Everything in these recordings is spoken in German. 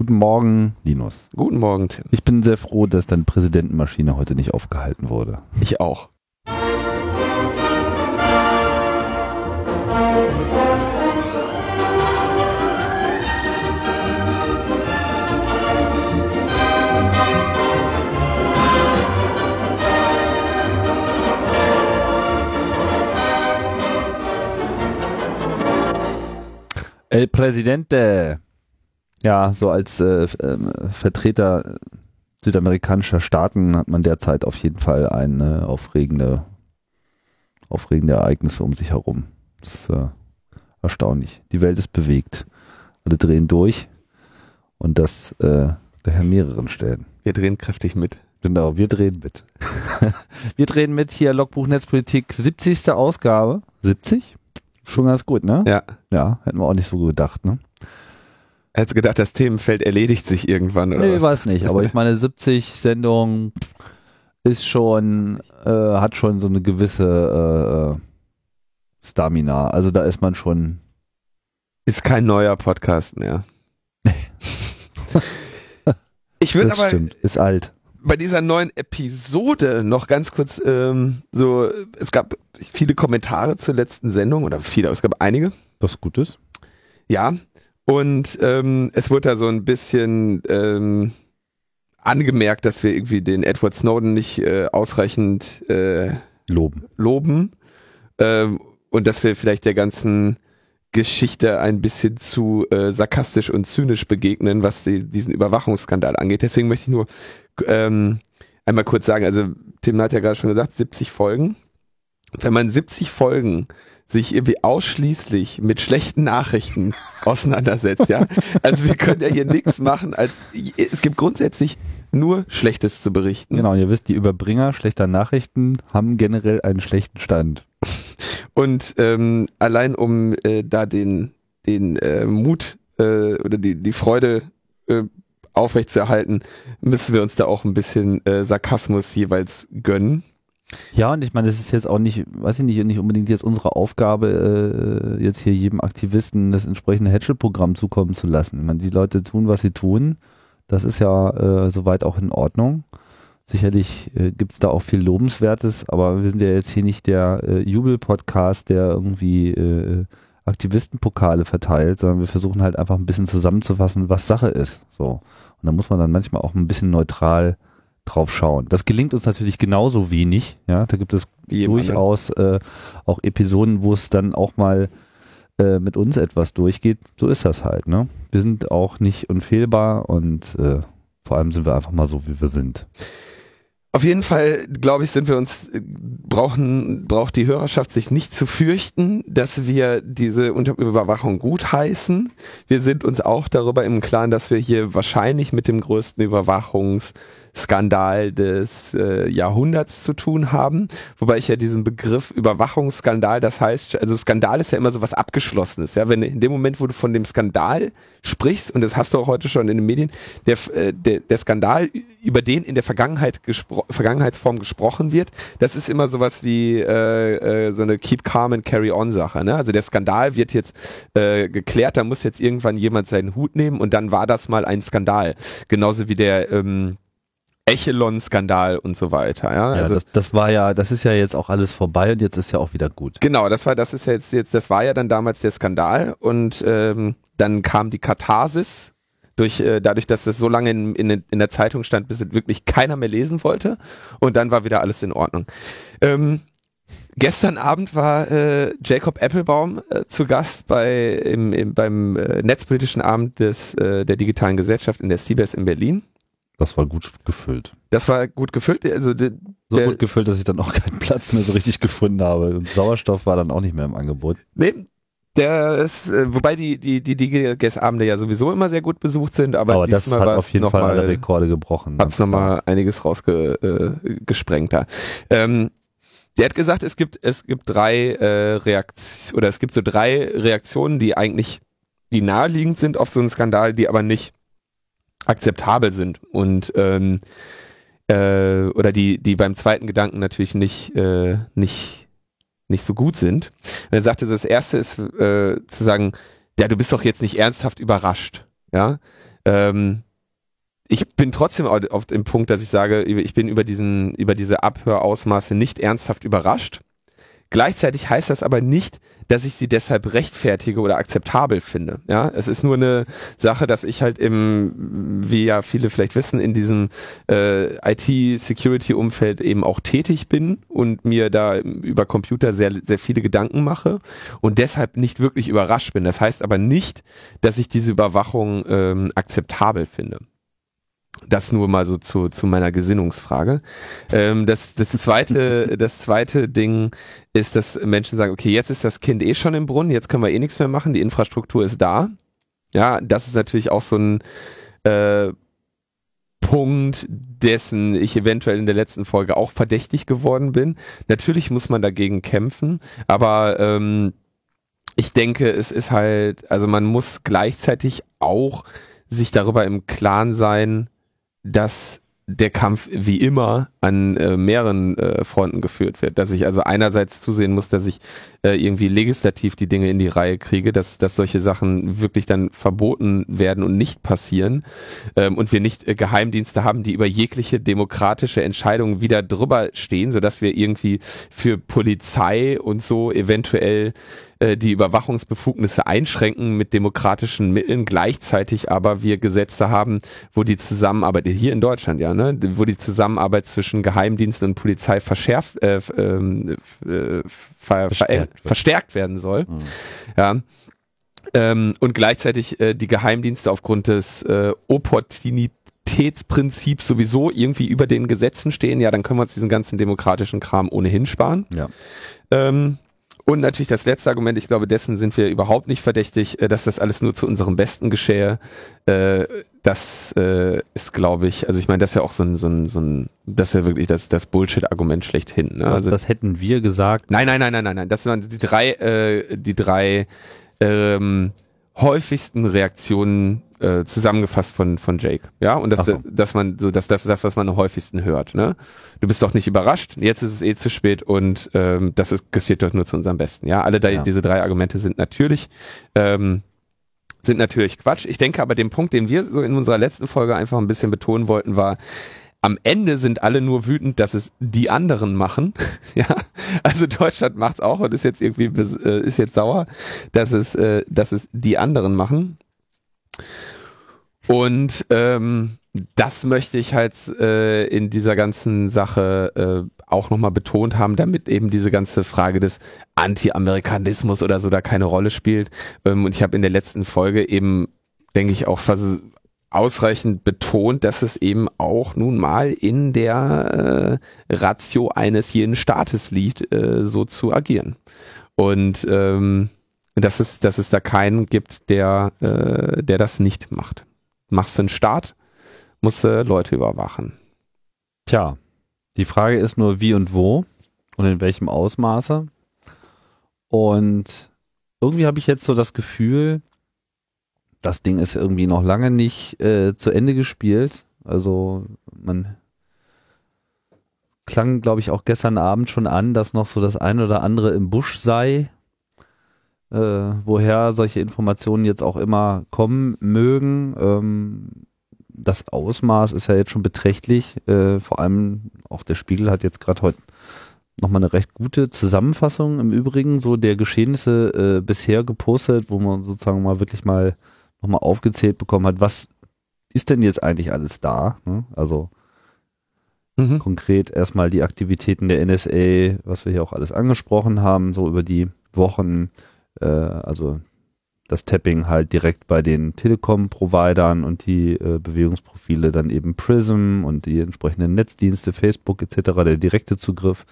Guten Morgen, Linus. Guten Morgen, Tim. Ich bin sehr froh, dass deine Präsidentenmaschine heute nicht aufgehalten wurde. Ich auch. El Presidente. Ja, so als äh, äh, Vertreter südamerikanischer Staaten hat man derzeit auf jeden Fall eine aufregende, aufregende Ereignisse um sich herum. Das ist äh, erstaunlich. Die Welt ist bewegt. Alle drehen durch und das äh, daher mehreren Stellen. Wir drehen kräftig mit. Genau, wir drehen mit. wir drehen mit hier Logbuch Netzpolitik, 70. Ausgabe. 70? Schon ganz gut, ne? Ja. Ja, hätten wir auch nicht so gedacht, ne? Hättest du gedacht, das Themenfeld erledigt sich irgendwann, oder? Nee, weiß nicht, aber ich meine, 70 Sendungen ist schon, äh, hat schon so eine gewisse äh, Stamina. Also da ist man schon. Ist kein neuer Podcast mehr. ich würde aber stimmt, ist alt. bei dieser neuen Episode noch ganz kurz ähm, so, es gab viele Kommentare zur letzten Sendung oder viele, aber es gab einige. Was gut ist. Ja, und ähm, es wurde da so ein bisschen ähm, angemerkt, dass wir irgendwie den Edward Snowden nicht äh, ausreichend äh, Loben. loben ähm, und dass wir vielleicht der ganzen Geschichte ein bisschen zu äh, sarkastisch und zynisch begegnen, was die, diesen Überwachungsskandal angeht. Deswegen möchte ich nur ähm, einmal kurz sagen, also Tim hat ja gerade schon gesagt, 70 Folgen. Wenn man 70 Folgen sich irgendwie ausschließlich mit schlechten Nachrichten auseinandersetzt, ja. Also wir können ja hier nichts machen, als es gibt grundsätzlich nur Schlechtes zu berichten. Genau, ihr wisst, die Überbringer schlechter Nachrichten haben generell einen schlechten Stand. Und ähm, allein um äh, da den, den äh, Mut äh, oder die, die Freude äh, aufrechtzuerhalten, müssen wir uns da auch ein bisschen äh, Sarkasmus jeweils gönnen. Ja, und ich meine, es ist jetzt auch nicht, weiß ich nicht, nicht unbedingt jetzt unsere Aufgabe, äh, jetzt hier jedem Aktivisten das entsprechende Hedgel-Programm zukommen zu lassen. Ich meine, die Leute tun, was sie tun. Das ist ja äh, soweit auch in Ordnung. Sicherlich äh, gibt es da auch viel Lobenswertes, aber wir sind ja jetzt hier nicht der äh, Jubel-Podcast, der irgendwie äh, Aktivistenpokale verteilt, sondern wir versuchen halt einfach ein bisschen zusammenzufassen, was Sache ist. So. Und da muss man dann manchmal auch ein bisschen neutral drauf schauen. Das gelingt uns natürlich genauso wenig. Ja, da gibt es Jedem durchaus äh, auch Episoden, wo es dann auch mal äh, mit uns etwas durchgeht. So ist das halt. Ne? Wir sind auch nicht unfehlbar und äh, vor allem sind wir einfach mal so, wie wir sind. Auf jeden Fall, glaube ich, sind wir uns, äh, brauchen, braucht die Hörerschaft sich nicht zu fürchten, dass wir diese Unter Überwachung gutheißen. Wir sind uns auch darüber im Klaren, dass wir hier wahrscheinlich mit dem größten Überwachungsskandal des äh, Jahrhunderts zu tun haben. Wobei ich ja diesen Begriff Überwachungsskandal, das heißt, also Skandal ist ja immer so was Abgeschlossenes. Ja, wenn in dem Moment, wo du von dem Skandal sprichst, und das hast du auch heute schon in den Medien, der, äh, der, der Skandal, über den in der Vergangenheit gespro Vergangenheitsform gesprochen wird, das ist immer sowas wie äh, äh, so eine Keep Calm and Carry On Sache. Ne? Also der Skandal wird jetzt äh, geklärt, da muss jetzt irgendwann jemand seinen Hut nehmen und dann war das mal ein Skandal. Genauso wie der ähm, Echelon-Skandal und so weiter. Ja, Ja, also das, das war ja, das ist ja jetzt auch alles vorbei und jetzt ist ja auch wieder gut. Genau, das war, das ist jetzt, jetzt, das war ja dann damals der Skandal und ähm, dann kam die Katharsis durch, äh, dadurch, dass das so lange in, in, in der Zeitung stand, bis es wirklich keiner mehr lesen wollte und dann war wieder alles in Ordnung. Ähm, Gestern Abend war äh, Jacob Applebaum äh, zu Gast bei im, im, beim äh, netzpolitischen Abend des äh, der digitalen Gesellschaft in der CBS in Berlin. Das war gut gefüllt. Das war gut gefüllt. Also de, So der, gut gefüllt, dass ich dann auch keinen Platz mehr so richtig gefunden habe. Und Sauerstoff war dann auch nicht mehr im Angebot. Nee, der ist, äh, wobei die, die, die DGS-Abende ja sowieso immer sehr gut besucht sind, aber, Aber das hat auf jeden Fall alle mal, Rekorde gebrochen. hat's ganz noch klar. mal einiges rausgesprengt äh, da. Ähm, der hat gesagt, es gibt, es gibt drei äh, Reaktionen, oder es gibt so drei Reaktionen, die eigentlich, die naheliegend sind auf so einen Skandal, die aber nicht akzeptabel sind und ähm, äh, oder die, die beim zweiten Gedanken natürlich nicht, äh, nicht, nicht so gut sind. Und er sagte, das erste ist äh, zu sagen, ja, du bist doch jetzt nicht ernsthaft überrascht. Ja, Ähm, ich bin trotzdem auf dem Punkt, dass ich sage, ich bin über diesen, über diese Abhörausmaße nicht ernsthaft überrascht. Gleichzeitig heißt das aber nicht, dass ich sie deshalb rechtfertige oder akzeptabel finde. Ja, es ist nur eine Sache, dass ich halt im, wie ja viele vielleicht wissen, in diesem äh, IT-Security-Umfeld eben auch tätig bin und mir da über Computer sehr, sehr viele Gedanken mache und deshalb nicht wirklich überrascht bin. Das heißt aber nicht, dass ich diese Überwachung ähm, akzeptabel finde. Das nur mal so zu, zu meiner Gesinnungsfrage. Ähm, das, das, zweite, das zweite Ding ist, dass Menschen sagen, okay, jetzt ist das Kind eh schon im Brunnen, jetzt können wir eh nichts mehr machen, die Infrastruktur ist da. Ja, das ist natürlich auch so ein äh, Punkt, dessen ich eventuell in der letzten Folge auch verdächtig geworden bin. Natürlich muss man dagegen kämpfen, aber ähm, ich denke, es ist halt, also man muss gleichzeitig auch sich darüber im Klaren sein, dass der Kampf wie immer an äh, mehreren äh, Fronten geführt wird. Dass ich also einerseits zusehen muss, dass ich äh, irgendwie legislativ die Dinge in die Reihe kriege, dass, dass solche Sachen wirklich dann verboten werden und nicht passieren ähm, und wir nicht äh, Geheimdienste haben, die über jegliche demokratische Entscheidung wieder drüber stehen, sodass wir irgendwie für Polizei und so eventuell äh, die Überwachungsbefugnisse einschränken mit demokratischen Mitteln, gleichzeitig aber wir Gesetze haben, wo die Zusammenarbeit, hier in Deutschland ja, ne, wo die Zusammenarbeit zwischen Geheimdiensten und Polizei verschärft, äh, ähm, äh, ver, verstärkt, verstärkt werden soll. Mhm. Ja. Ähm, und gleichzeitig äh, die Geheimdienste aufgrund des äh, Opportunitätsprinzips sowieso irgendwie über den Gesetzen stehen, ja, dann können wir uns diesen ganzen demokratischen Kram ohnehin sparen. Ja. Ähm, und natürlich das letzte Argument, ich glaube, dessen sind wir überhaupt nicht verdächtig, äh, dass das alles nur zu unserem Besten geschehe. Äh, das äh, ist, glaube ich, also ich meine, das ist ja auch so ein, so ein, so ein das ist ja wirklich das, das Bullshit-Argument schlechthin. Ne? Also, das hätten wir gesagt. Nein, nein, nein, nein, nein, nein. Das waren die drei, äh, die drei ähm, häufigsten Reaktionen äh, zusammengefasst von von Jake, ja und das, so. dass man so dass das ist das was man am häufigsten hört, ne? Du bist doch nicht überrascht, jetzt ist es eh zu spät und ähm, das ist passiert doch nur zu unserem Besten, ja. Alle da, ja. diese drei Argumente sind natürlich ähm, sind natürlich Quatsch. Ich denke aber den Punkt, den wir so in unserer letzten Folge einfach ein bisschen betonen wollten, war am Ende sind alle nur wütend, dass es die anderen machen. ja, also Deutschland macht's auch und ist jetzt irgendwie äh, ist jetzt sauer, dass es äh, dass es die anderen machen. Und ähm, das möchte ich halt äh, in dieser ganzen Sache äh, auch nochmal betont haben, damit eben diese ganze Frage des Anti-Amerikanismus oder so da keine Rolle spielt. Ähm, und ich habe in der letzten Folge eben, denke ich, auch ausreichend betont, dass es eben auch nun mal in der äh, Ratio eines jeden Staates liegt, äh, so zu agieren. Und ähm, dass es, dass es da keinen gibt, der, äh, der das nicht macht. Machst du einen Staat, musst du Leute überwachen. Tja, die Frage ist nur wie und wo und in welchem Ausmaße. Und irgendwie habe ich jetzt so das Gefühl, das Ding ist irgendwie noch lange nicht äh, zu Ende gespielt. Also man klang, glaube ich, auch gestern Abend schon an, dass noch so das ein oder andere im Busch sei, äh, woher solche Informationen jetzt auch immer kommen mögen. Ähm, das Ausmaß ist ja jetzt schon beträchtlich. Äh, vor allem auch der Spiegel hat jetzt gerade heute nochmal eine recht gute Zusammenfassung im Übrigen so der Geschehnisse äh, bisher gepostet, wo man sozusagen mal wirklich mal nochmal aufgezählt bekommen hat, was ist denn jetzt eigentlich alles da? Ne? Also mhm. konkret erstmal die Aktivitäten der NSA, was wir hier auch alles angesprochen haben, so über die Wochen, äh, also das Tapping halt direkt bei den Telekom-Providern und die äh, Bewegungsprofile dann eben Prism und die entsprechenden Netzdienste, Facebook etc., der direkte Zugriff,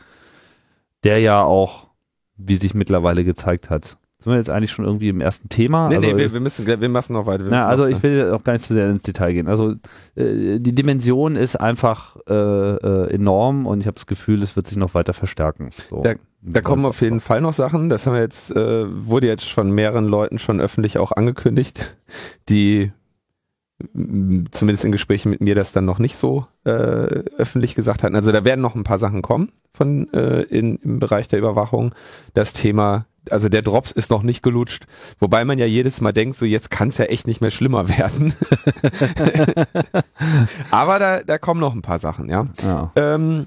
der ja auch, wie sich mittlerweile gezeigt hat, sind wir jetzt eigentlich schon irgendwie im ersten Thema? Nee, also, nee, wir, wir, müssen, wir müssen noch weiter. Na, also noch, ich will auch gar nicht zu sehr ins Detail gehen. Also äh, die Dimension ist einfach äh, äh, enorm und ich habe das Gefühl, es wird sich noch weiter verstärken. So. Da, da kommen auf jeden Fall noch Sachen. Das haben wir jetzt, äh, wurde jetzt von mehreren Leuten schon öffentlich auch angekündigt, die zumindest in Gesprächen mit mir das dann noch nicht so äh, öffentlich gesagt hatten. Also da werden noch ein paar Sachen kommen von äh, in, im Bereich der Überwachung. Das Thema, also der Drops ist noch nicht gelutscht, wobei man ja jedes Mal denkt, so jetzt kann es ja echt nicht mehr schlimmer werden. Aber da, da kommen noch ein paar Sachen, ja. ja. Ähm,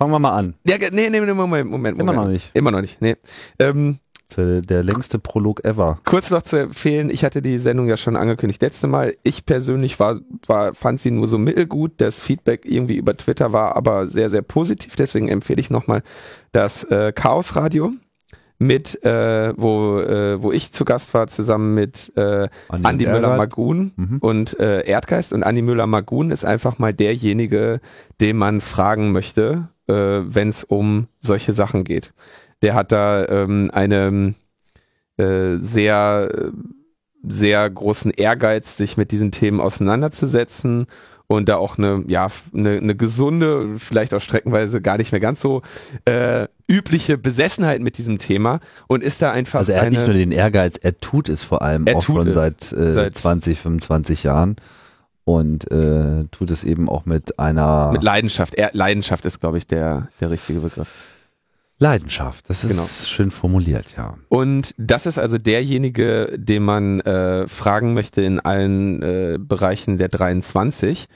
Fangen wir mal an. ja, nee, nee, nee, Moment, Moment, Moment. Immer noch nicht. Immer noch nicht, nee. Ähm, der, der längste Prolog ever. Kurz noch zu empfehlen, ich hatte die Sendung ja schon angekündigt letzte Mal. Ich persönlich war, war, fand sie nur so mittelgut. Das Feedback irgendwie über Twitter war aber sehr, sehr positiv. Deswegen empfehle ich nochmal das äh, Chaos Radio mit, äh, wo, äh, wo ich zu Gast war, zusammen mit äh, Andi. Müller-Magun Mhm. und äh, Erdgeist. Und Andi Müller-Magun ist einfach mal derjenige, den man fragen möchte, äh, wenn es um solche Sachen geht. Der hat da ähm, eine äh, sehr, äh, sehr großen Ehrgeiz, sich mit diesen Themen auseinanderzusetzen und da auch eine, ja, eine, eine gesunde, vielleicht auch streckenweise gar nicht mehr ganz so äh, übliche Besessenheit mit diesem Thema und ist da einfach Also er hat nicht nur den Ehrgeiz, er tut es vor allem Er auch schon seit, äh, Seit- 20, 25 Jahren und äh, tut es eben auch mit einer mit Leidenschaft. Er, Leidenschaft ist, glaube ich, der, der richtige Begriff. Leidenschaft. Das ist Genau. schön formuliert, ja. Und das ist also derjenige, den man äh, fragen möchte in allen äh, Bereichen der 23.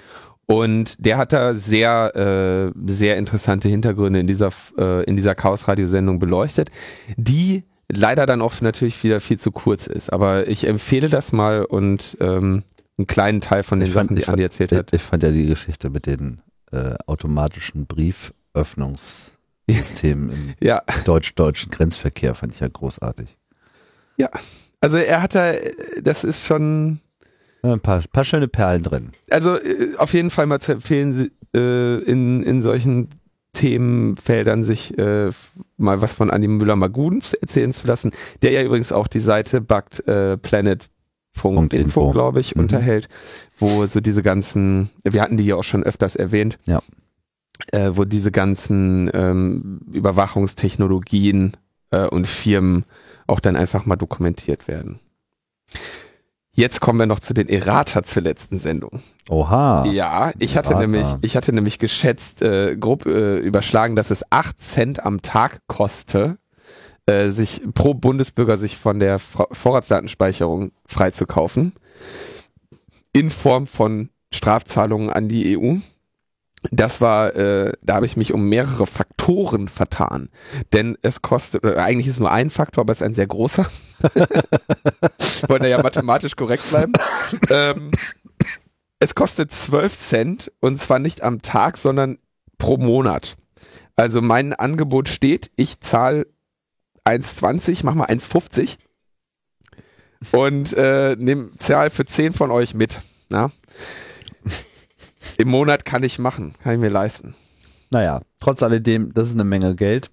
Und der hat da sehr, äh, sehr interessante Hintergründe in dieser, äh, in dieser Chaos-Radio-Sendung beleuchtet, die leider dann auch natürlich wieder viel zu kurz ist. Aber ich empfehle das mal und ähm, einen kleinen Teil von den Ich fand- Sachen, die ich Andi fand- erzählt hat. Ich fand ja die Geschichte mit den äh, automatischen Brieföffnungssystemen im Ja, deutsch-deutschen Grenzverkehr fand ich ja großartig. also er hat da, das ist schon, Ja, Ein paar, paar schöne Perlen drin. also äh, auf jeden Fall mal zu empfehlen, sie- äh, in, in solchen Themenfeldern sich äh, mal was von Andi Müller-Magun erzählen zu lassen, der ja übrigens auch die Seite Bugged Planet Punkt Info. Info, glaube ich, Mhm. unterhält, wo so diese ganzen, wir hatten die ja auch schon öfters erwähnt, Ja. äh, wo diese ganzen ähm, Überwachungstechnologien äh, und Firmen auch dann einfach mal dokumentiert werden. Jetzt kommen wir noch zu den Errata zur letzten Sendung. Oha. Ja, ich hatte Errata. nämlich, ich hatte nämlich geschätzt, äh, grob äh, überschlagen, dass es 8 Cent am Tag koste, äh, sich pro Bundesbürger sich von der Vorratsdatenspeicherung freizukaufen. In Form von Strafzahlungen an die EU. Das war, äh, da habe ich mich um mehrere Faktoren vertan. Denn es kostet, oder eigentlich ist nur ein Faktor, aber es ist ein sehr großer. Wollen wir ja mathematisch korrekt bleiben. ähm, es kostet 12 Cent und zwar nicht am Tag, sondern pro Monat. Also mein Angebot steht, ich zahle 1,20, mach mal 1,50 und äh, nehm zahl für 10 von euch mit. Na? Im Monat kann ich machen, kann ich mir leisten. Naja, trotz alledem, das ist eine Menge Geld,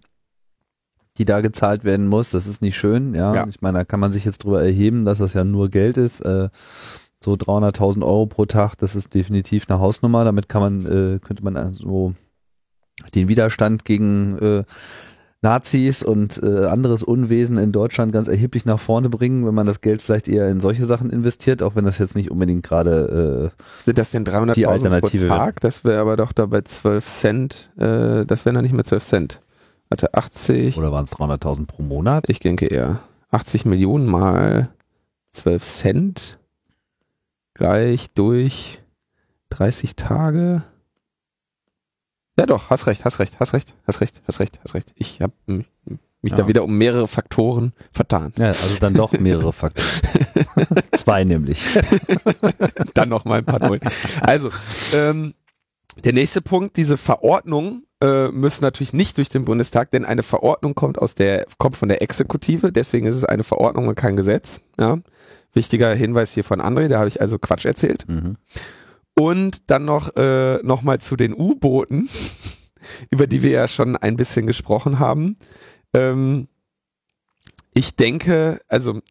die da gezahlt werden muss. Das ist nicht schön, ja. Ja. Ich meine, da kann man sich jetzt drüber erheben, dass das ja nur Geld ist. Äh, so 300.000 Euro pro Tag, das ist definitiv eine Hausnummer. Damit kann man, äh, könnte man also den Widerstand gegen äh, Nazis und äh, anderes Unwesen in Deutschland ganz erheblich nach vorne bringen, wenn man das Geld vielleicht eher in solche Sachen investiert, auch wenn das jetzt nicht unbedingt gerade äh, Sind das denn Die 300.000 pro Alternative Tag? Das wäre aber doch da bei 12 Cent, äh, das wären dann nicht mehr 12 Cent. Warte, 80, oder waren es 300.000 pro Monat? ich denke eher 80 Millionen mal 12 Cent gleich durch 30 Tage. Ja doch, hast recht, hast recht, hast recht, hast recht, hast recht, hast recht. Ich habe mich Ja. da wieder um mehrere Faktoren vertan. Ja, also dann doch mehrere Faktoren. Zwei nämlich. Dann noch mal ein paar neu. Also, ähm, der nächste Punkt, diese Verordnung äh, müssen natürlich nicht durch den Bundestag, denn eine Verordnung kommt aus der, kommt von der Exekutive, deswegen ist es eine Verordnung und kein Gesetz. Ja. Wichtiger Hinweis hier von André, da habe ich also Quatsch erzählt. Mhm. Und dann noch, äh, noch mal zu den U-Booten, über die wir ja schon ein bisschen gesprochen haben. Ähm, ich denke, also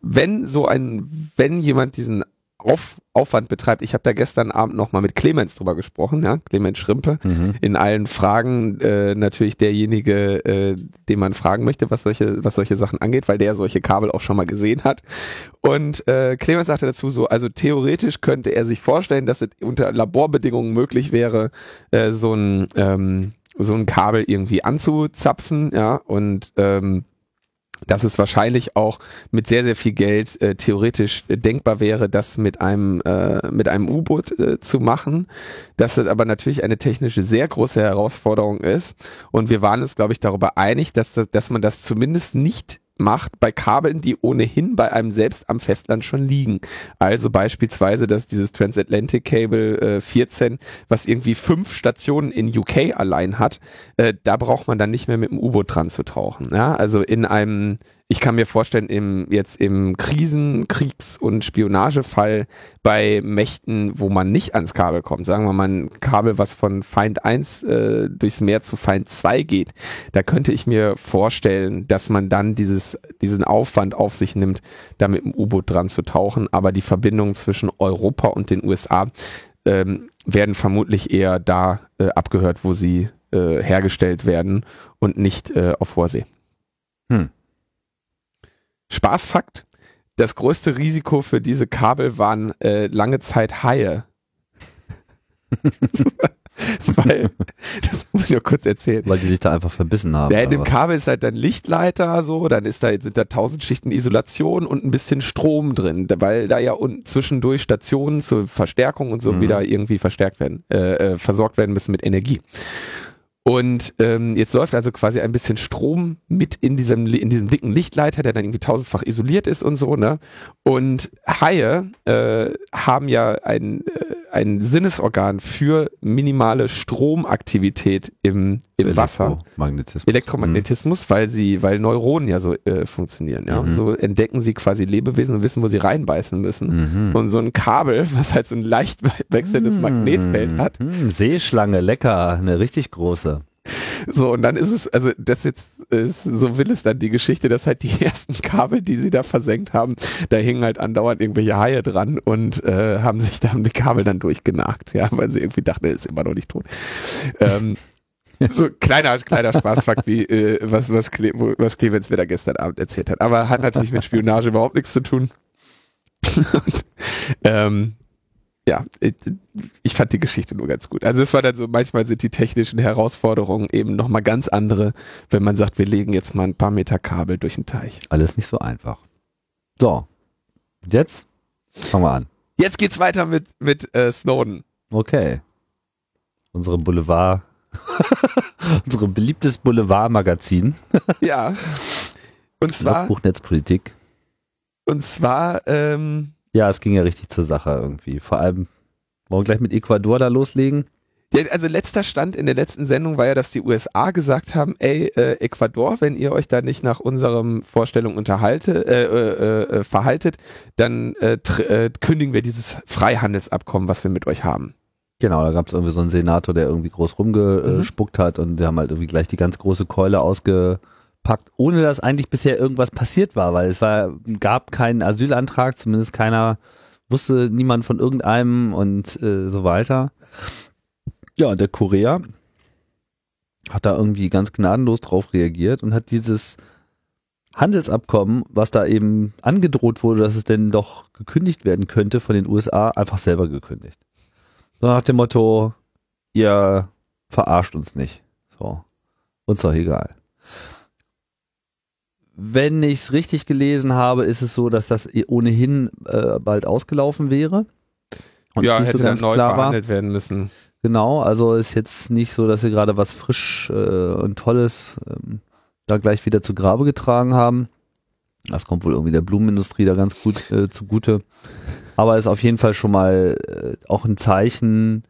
wenn so ein, wenn jemand diesen auf, Aufwand betreibt. Ich habe da gestern Abend nochmal mit Clemens drüber gesprochen, ja, Clemens Schrimpe, Mhm. in allen Fragen äh, natürlich derjenige, äh, den man fragen möchte, was solche, was solche Sachen angeht, weil der solche Kabel auch schon mal gesehen hat. Und äh, Clemens sagte dazu so, also theoretisch könnte er sich vorstellen, dass es unter Laborbedingungen möglich wäre, äh, so ein ähm, so ein Kabel irgendwie anzuzapfen, ja, und ähm, dass es wahrscheinlich auch mit sehr, sehr viel Geld äh, theoretisch denkbar wäre, das mit einem, äh, mit einem U-Boot äh, zu machen. Dass es aber natürlich eine technische sehr große Herausforderung ist. Und wir waren uns, glaube ich, darüber einig, dass, das- dass man das zumindest nicht macht bei Kabeln, die ohnehin bei einem selbst am Festland schon liegen. Also beispielsweise, dass dieses Transatlantic Cable äh, 14, was irgendwie fünf Stationen in UK allein hat, äh, da braucht man dann nicht mehr mit dem U-Boot dran zu tauchen. Ja? Also in einem, ich kann mir vorstellen, im jetzt im Krisen-, Kriegs- und Spionagefall bei Mächten, wo man nicht ans Kabel kommt, sagen wir mal ein Kabel, was von Feind 1 äh, durchs Meer zu Feind 2 geht, da könnte ich mir vorstellen, dass man dann dieses, diesen Aufwand auf sich nimmt, da mit dem U-Boot dran zu tauchen, aber die Verbindungen zwischen Europa und den USA ähm, werden vermutlich eher da äh, abgehört, wo sie äh, hergestellt werden und nicht äh, auf hoher See. Hm. Spaßfakt, das größte Risiko für diese Kabel waren äh, lange Zeit Haie. Weil, das muss ich nur kurz erzählen. Weil die sich da einfach verbissen haben. Ja, in dem Kabel ist halt dann Lichtleiter so, dann ist da, sind da tausend Schichten Isolation und ein bisschen Strom drin, weil da ja unten zwischendurch Stationen zur Verstärkung und so Mhm. wieder irgendwie verstärkt werden, äh, äh, versorgt werden müssen mit Energie. Und ähm, jetzt läuft also quasi ein bisschen Strom mit in diesem in diesem dicken Lichtleiter, der dann irgendwie tausendfach isoliert ist und so, ne? Und Haie äh, haben ja ein, äh, ein Sinnesorgan für minimale Stromaktivität im, im Wasser. Elektromagnetismus. Elektromagnetismus, weil sie, weil Neuronen ja so äh, funktionieren, ja. Mhm. So entdecken sie quasi Lebewesen und wissen, wo sie reinbeißen müssen. Mhm. Und so ein Kabel, was halt so ein leicht wechselndes Magnetfeld hat, Hm, Seeschlange, lecker, eine richtig große. So, und dann ist es, also das jetzt ist, so will es dann die Geschichte, dass halt die ersten Kabel, die sie da versenkt haben, da hingen halt andauernd irgendwelche Haie dran und äh, haben sich da die Kabel dann durchgenagt, ja, weil sie irgendwie dachten, er ist immer noch nicht tot. Ähm, so kleiner, kleiner Spaßfakt, wie äh, was, was, Cle was Clemens mir da gestern Abend erzählt hat. Aber hat natürlich mit Spionage überhaupt nichts zu tun. und, ähm, ja, ich, ich fand die Geschichte nur ganz gut. Also es war dann so, manchmal sind die technischen Herausforderungen eben nochmal ganz andere, wenn man sagt, wir legen jetzt mal ein paar Meter Kabel durch den Teich. Alles nicht so einfach. So. Und jetzt? Fangen wir an. Jetzt geht's weiter mit, mit äh, Snowden. Okay. Unsere Boulevard, unsere beliebtes Boulevard-Magazin. Ja. Und zwar, Buchnetzpolitik. und zwar, ähm, Ja, es ging ja richtig zur Sache irgendwie. Vor allem, wollen wir gleich mit Ecuador da loslegen? Ja, also letzter Stand in der letzten Sendung war ja, dass die USA gesagt haben, ey, äh, Ecuador, wenn ihr euch da nicht nach unserem Vorstellung unterhalte, äh, äh, äh, verhaltet, dann äh, äh, kündigen wir dieses Freihandelsabkommen, was wir mit euch haben. Genau, da gab es irgendwie so einen Senator, der irgendwie groß rumgespuckt hat und die haben halt irgendwie gleich die ganz große Keule ausgepackt, ohne dass eigentlich bisher irgendwas passiert war, weil es war, gab keinen Asylantrag, zumindest keiner wusste niemand von irgendeinem und äh, so weiter. Ja, und der Korea hat da irgendwie ganz gnadenlos drauf reagiert und hat dieses Handelsabkommen, was da eben angedroht wurde, dass es denn doch gekündigt werden könnte von den USA, einfach selber gekündigt. So nach dem Motto, ihr verarscht uns nicht. So. Uns doch egal. Wenn ich es richtig gelesen habe, ist es so, dass das ohnehin äh, bald ausgelaufen wäre. Und ja, hätte so dann ganz neu klar war. verhandelt werden müssen. Genau, also ist jetzt nicht so, dass sie gerade was frisch äh, und Tolles ähm, da gleich wieder zu Grabe getragen haben. Das kommt wohl irgendwie der Blumenindustrie da ganz gut äh, zugute. Aber ist auf jeden Fall schon mal äh, auch ein Zeichen,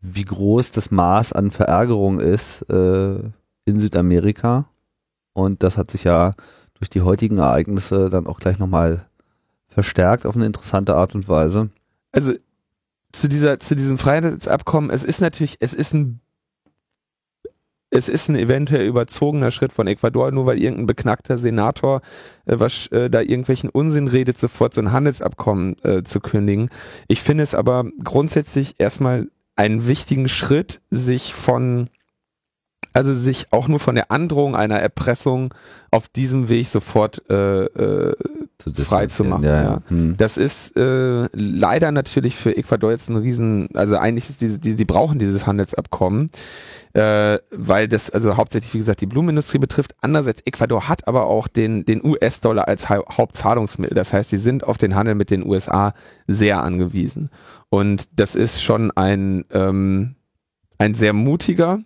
wie groß das Maß an Verärgerung ist äh, in Südamerika. Und das hat sich ja durch die heutigen Ereignisse dann auch gleich nochmal verstärkt auf eine interessante Art und Weise. Also zu dieser, zu diesem Freihandelsabkommen, es ist natürlich, es ist ein es ist ein eventuell überzogener Schritt von Ecuador, nur weil irgendein beknackter Senator äh, was äh, da irgendwelchen Unsinn redet, sofort so ein Handelsabkommen äh, zu kündigen. Ich finde es aber grundsätzlich erstmal einen wichtigen Schritt, sich von also sich auch nur von der Androhung einer Erpressung auf diesem Weg sofort äh, äh, zu frei zu machen. Ja, ja. Hm. Das ist äh, leider natürlich für Ecuador jetzt ein Riesen, also eigentlich ist diese, die, die brauchen dieses Handelsabkommen, äh, weil das also hauptsächlich, wie gesagt, die Blumenindustrie betrifft. Andererseits, Ecuador hat aber auch den, den US-Dollar als ha Hauptzahlungsmittel. Das heißt, sie sind auf den Handel mit den USA sehr angewiesen. Und das ist schon ein, ähm, ein sehr mutiger,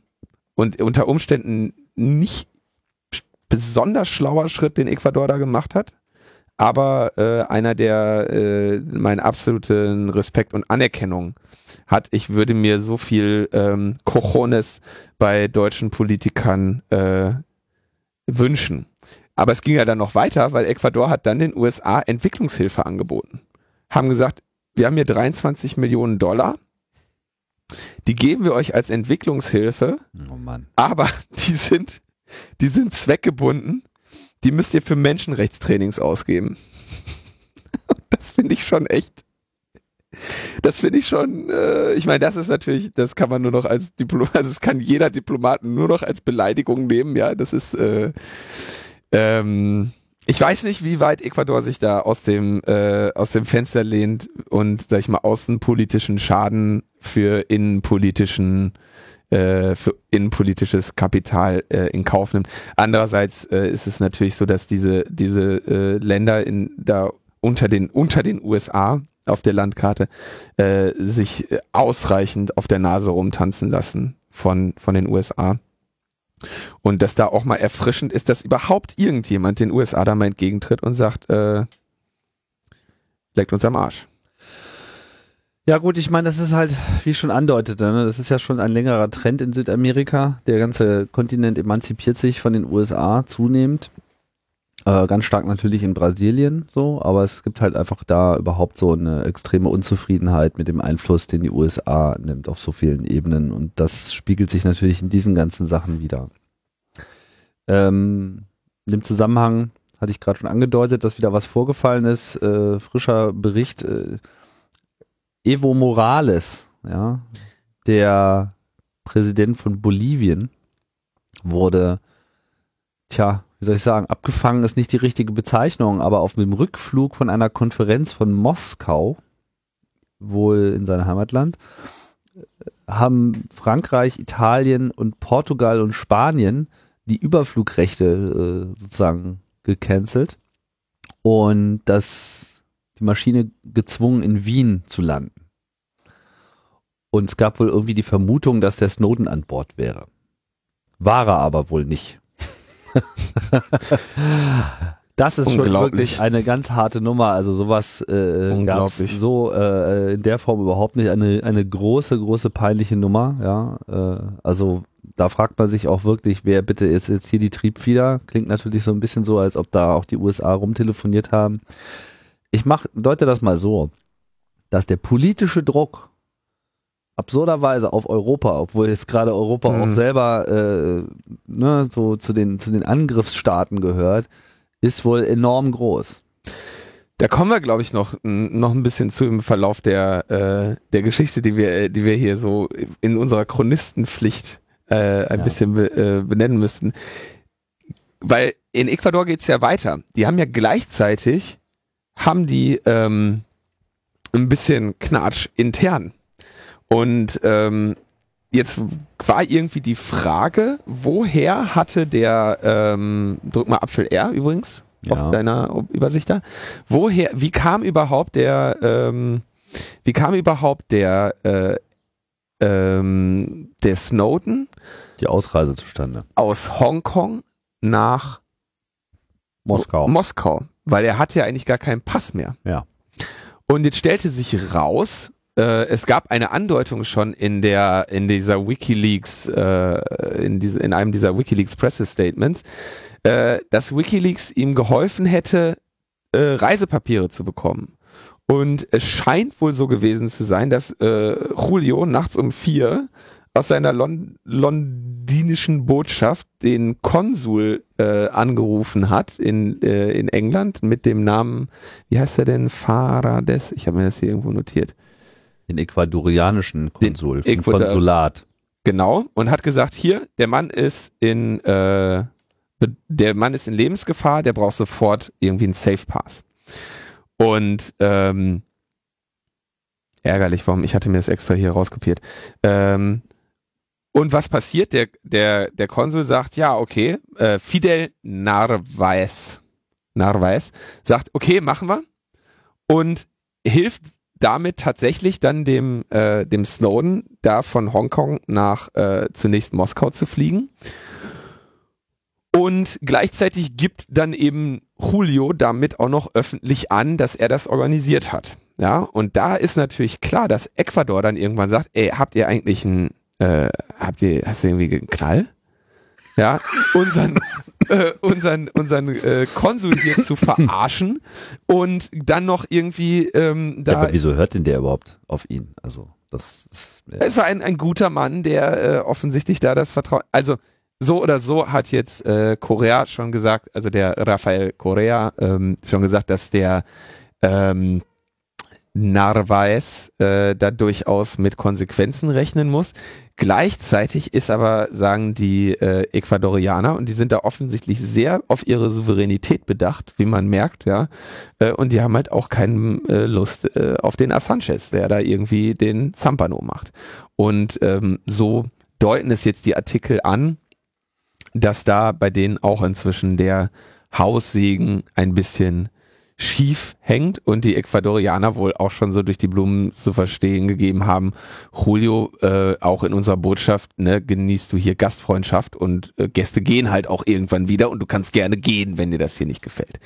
und unter Umständen nicht besonders schlauer Schritt, den Ecuador da gemacht hat. Aber äh, einer, der äh, meinen absoluten Respekt und Anerkennung hat. Ich würde mir so viel ähm, Cojones bei deutschen Politikern äh, wünschen. Aber es ging ja dann noch weiter, weil Ecuador hat dann den USA Entwicklungshilfe angeboten. Haben gesagt, wir haben hier 23 Millionen Dollar die geben wir euch als Entwicklungshilfe, oh aber die sind, die sind zweckgebunden. Die müsst ihr für Menschenrechtstrainings ausgeben. Das finde ich schon echt. Das finde ich schon, äh, ich meine, das ist natürlich, das kann man nur noch als Diplomat, also es kann jeder Diplomaten nur noch als Beleidigung nehmen, ja, das ist, äh, ähm, ich weiß nicht, wie weit Ecuador sich da aus dem, äh, aus dem Fenster lehnt und, sag ich mal, außenpolitischen Schaden für innenpolitischen äh, für innenpolitisches Kapital äh, in Kauf nimmt. Andererseits äh, ist es natürlich so, dass diese diese äh, Länder in da unter den unter den USA auf der Landkarte äh, sich ausreichend auf der Nase rumtanzen lassen von von den USA. Und dass da auch mal erfrischend ist, dass überhaupt irgendjemand den USA da mal entgegentritt und sagt, äh, leckt uns am Arsch. Ja gut, ich meine, das ist halt, wie ich schon andeutete, ne, das ist ja schon ein längerer Trend in Südamerika. Der ganze Kontinent emanzipiert sich von den USA zunehmend. Äh, ganz stark natürlich in Brasilien so, aber es gibt halt einfach da überhaupt so eine extreme Unzufriedenheit mit dem Einfluss, den die USA nimmt auf so vielen Ebenen und das spiegelt sich natürlich in diesen ganzen Sachen wieder. Ähm, in dem Zusammenhang hatte ich gerade schon angedeutet, dass wieder was vorgefallen ist. Äh, frischer Bericht. Äh, Evo Morales, ja, der Präsident von Bolivien, wurde, tja, wie soll ich sagen, abgefangen ist nicht die richtige Bezeichnung, aber auf dem Rückflug von einer Konferenz von Moskau, wohl in seinem Heimatland, haben Frankreich, Italien und Portugal und Spanien die Überflugrechte äh, sozusagen gecancelt. Und das die Maschine gezwungen in Wien zu landen. Und es gab wohl irgendwie die Vermutung, dass der Snowden an Bord wäre. War er aber wohl nicht. das ist schon wirklich eine ganz harte Nummer. Also sowas äh, gab es so äh, in der Form überhaupt nicht. Eine, eine große, große peinliche Nummer. Ja, äh, also da fragt man sich auch wirklich, wer bitte ist jetzt hier die Triebfieder? Klingt natürlich so ein bisschen so, als ob da auch die USA rumtelefoniert haben. Ich mach, deute das mal so, dass der politische Druck absurderweise auf Europa, obwohl jetzt gerade Europa mhm. auch selber äh, ne, so zu den, zu den Angriffsstaaten gehört, ist wohl enorm groß. Da kommen wir, glaube ich, noch, noch ein bisschen zu im Verlauf der, äh, der Geschichte, die wir, die wir hier so in unserer Chronistenpflicht äh, ein ja. bisschen be, äh, benennen müssten. Weil in Ecuador geht's ja weiter. Die haben ja gleichzeitig, haben die ähm, ein bisschen Knatsch intern. Und ähm, jetzt war irgendwie die Frage, woher hatte der, ähm, drück mal Apfel R übrigens ja. auf deiner Übersicht da, woher, wie kam überhaupt der, ähm, wie kam überhaupt der, äh, ähm, der Snowden die Ausreise zustande aus Hongkong nach Moskau. Moskau, weil er hatte ja eigentlich gar keinen Pass mehr. Ja. Und jetzt stellte sich raus, äh, es gab eine Andeutung schon in der in dieser WikiLeaks äh, in diese, in einem dieser WikiLeaks Pressestatements, äh, dass WikiLeaks ihm geholfen hätte, äh, Reisepapiere zu bekommen. Und es scheint wohl so gewesen zu sein, dass äh, Julio nachts um vier aus seiner Lon Londinium argentinischen Botschaft den Konsul äh, angerufen hat in, äh, in England mit dem Namen, wie heißt er denn, Farades? Ich habe mir das hier irgendwo notiert. Den ecuadorianischen Konsul, Den Ecuador- Konsulat. Genau, und hat gesagt, hier, der Mann ist in, äh, der Mann ist in Lebensgefahr, der braucht sofort irgendwie einen Safe Pass. Und ähm, ärgerlich, warum, ich hatte mir das extra hier rauskopiert. Ähm, und was passiert? Der, der, der Konsul sagt, ja, okay, äh, Fidel Narvaez, Narvaez sagt, okay, machen wir. Und hilft damit tatsächlich dann dem, äh, dem Snowden da von Hongkong nach äh, zunächst Moskau zu fliegen. Und gleichzeitig gibt dann eben Julio damit auch noch öffentlich an, dass er das organisiert hat. Ja, und da ist natürlich klar, dass Ecuador dann irgendwann sagt, ey, habt ihr eigentlich einen, äh, habt ihr, hast du irgendwie einen Knall? Ja, unseren, äh, unseren, unseren äh, Konsul hier zu verarschen und dann noch irgendwie ähm, Ja, da aber wieso hört denn der überhaupt auf ihn? Also, das ist. Ja. es war ein, ein guter Mann, der äh, offensichtlich da das Vertrauen. Also so oder so hat jetzt äh, Correa schon gesagt, also der Rafael Correa ähm, schon gesagt, dass der ähm, Narvaez äh, da durchaus mit Konsequenzen rechnen muss. Gleichzeitig ist aber, sagen die äh, Ecuadorianer, und die sind da offensichtlich sehr auf ihre Souveränität bedacht, wie man merkt, ja, äh, und die haben halt auch keine äh, Lust äh, auf den Assanges, der da irgendwie den Zampano macht. Und ähm, so deuten es jetzt die Artikel an, dass da bei denen auch inzwischen der Haussegen ein bisschen schief hängt und die Ecuadorianer wohl auch schon so durch die Blumen zu verstehen gegeben haben, Julio, äh, auch in unserer Botschaft, ne, genießt du hier Gastfreundschaft und äh, Gäste gehen halt auch irgendwann wieder und du kannst gerne gehen, wenn dir das hier nicht gefällt.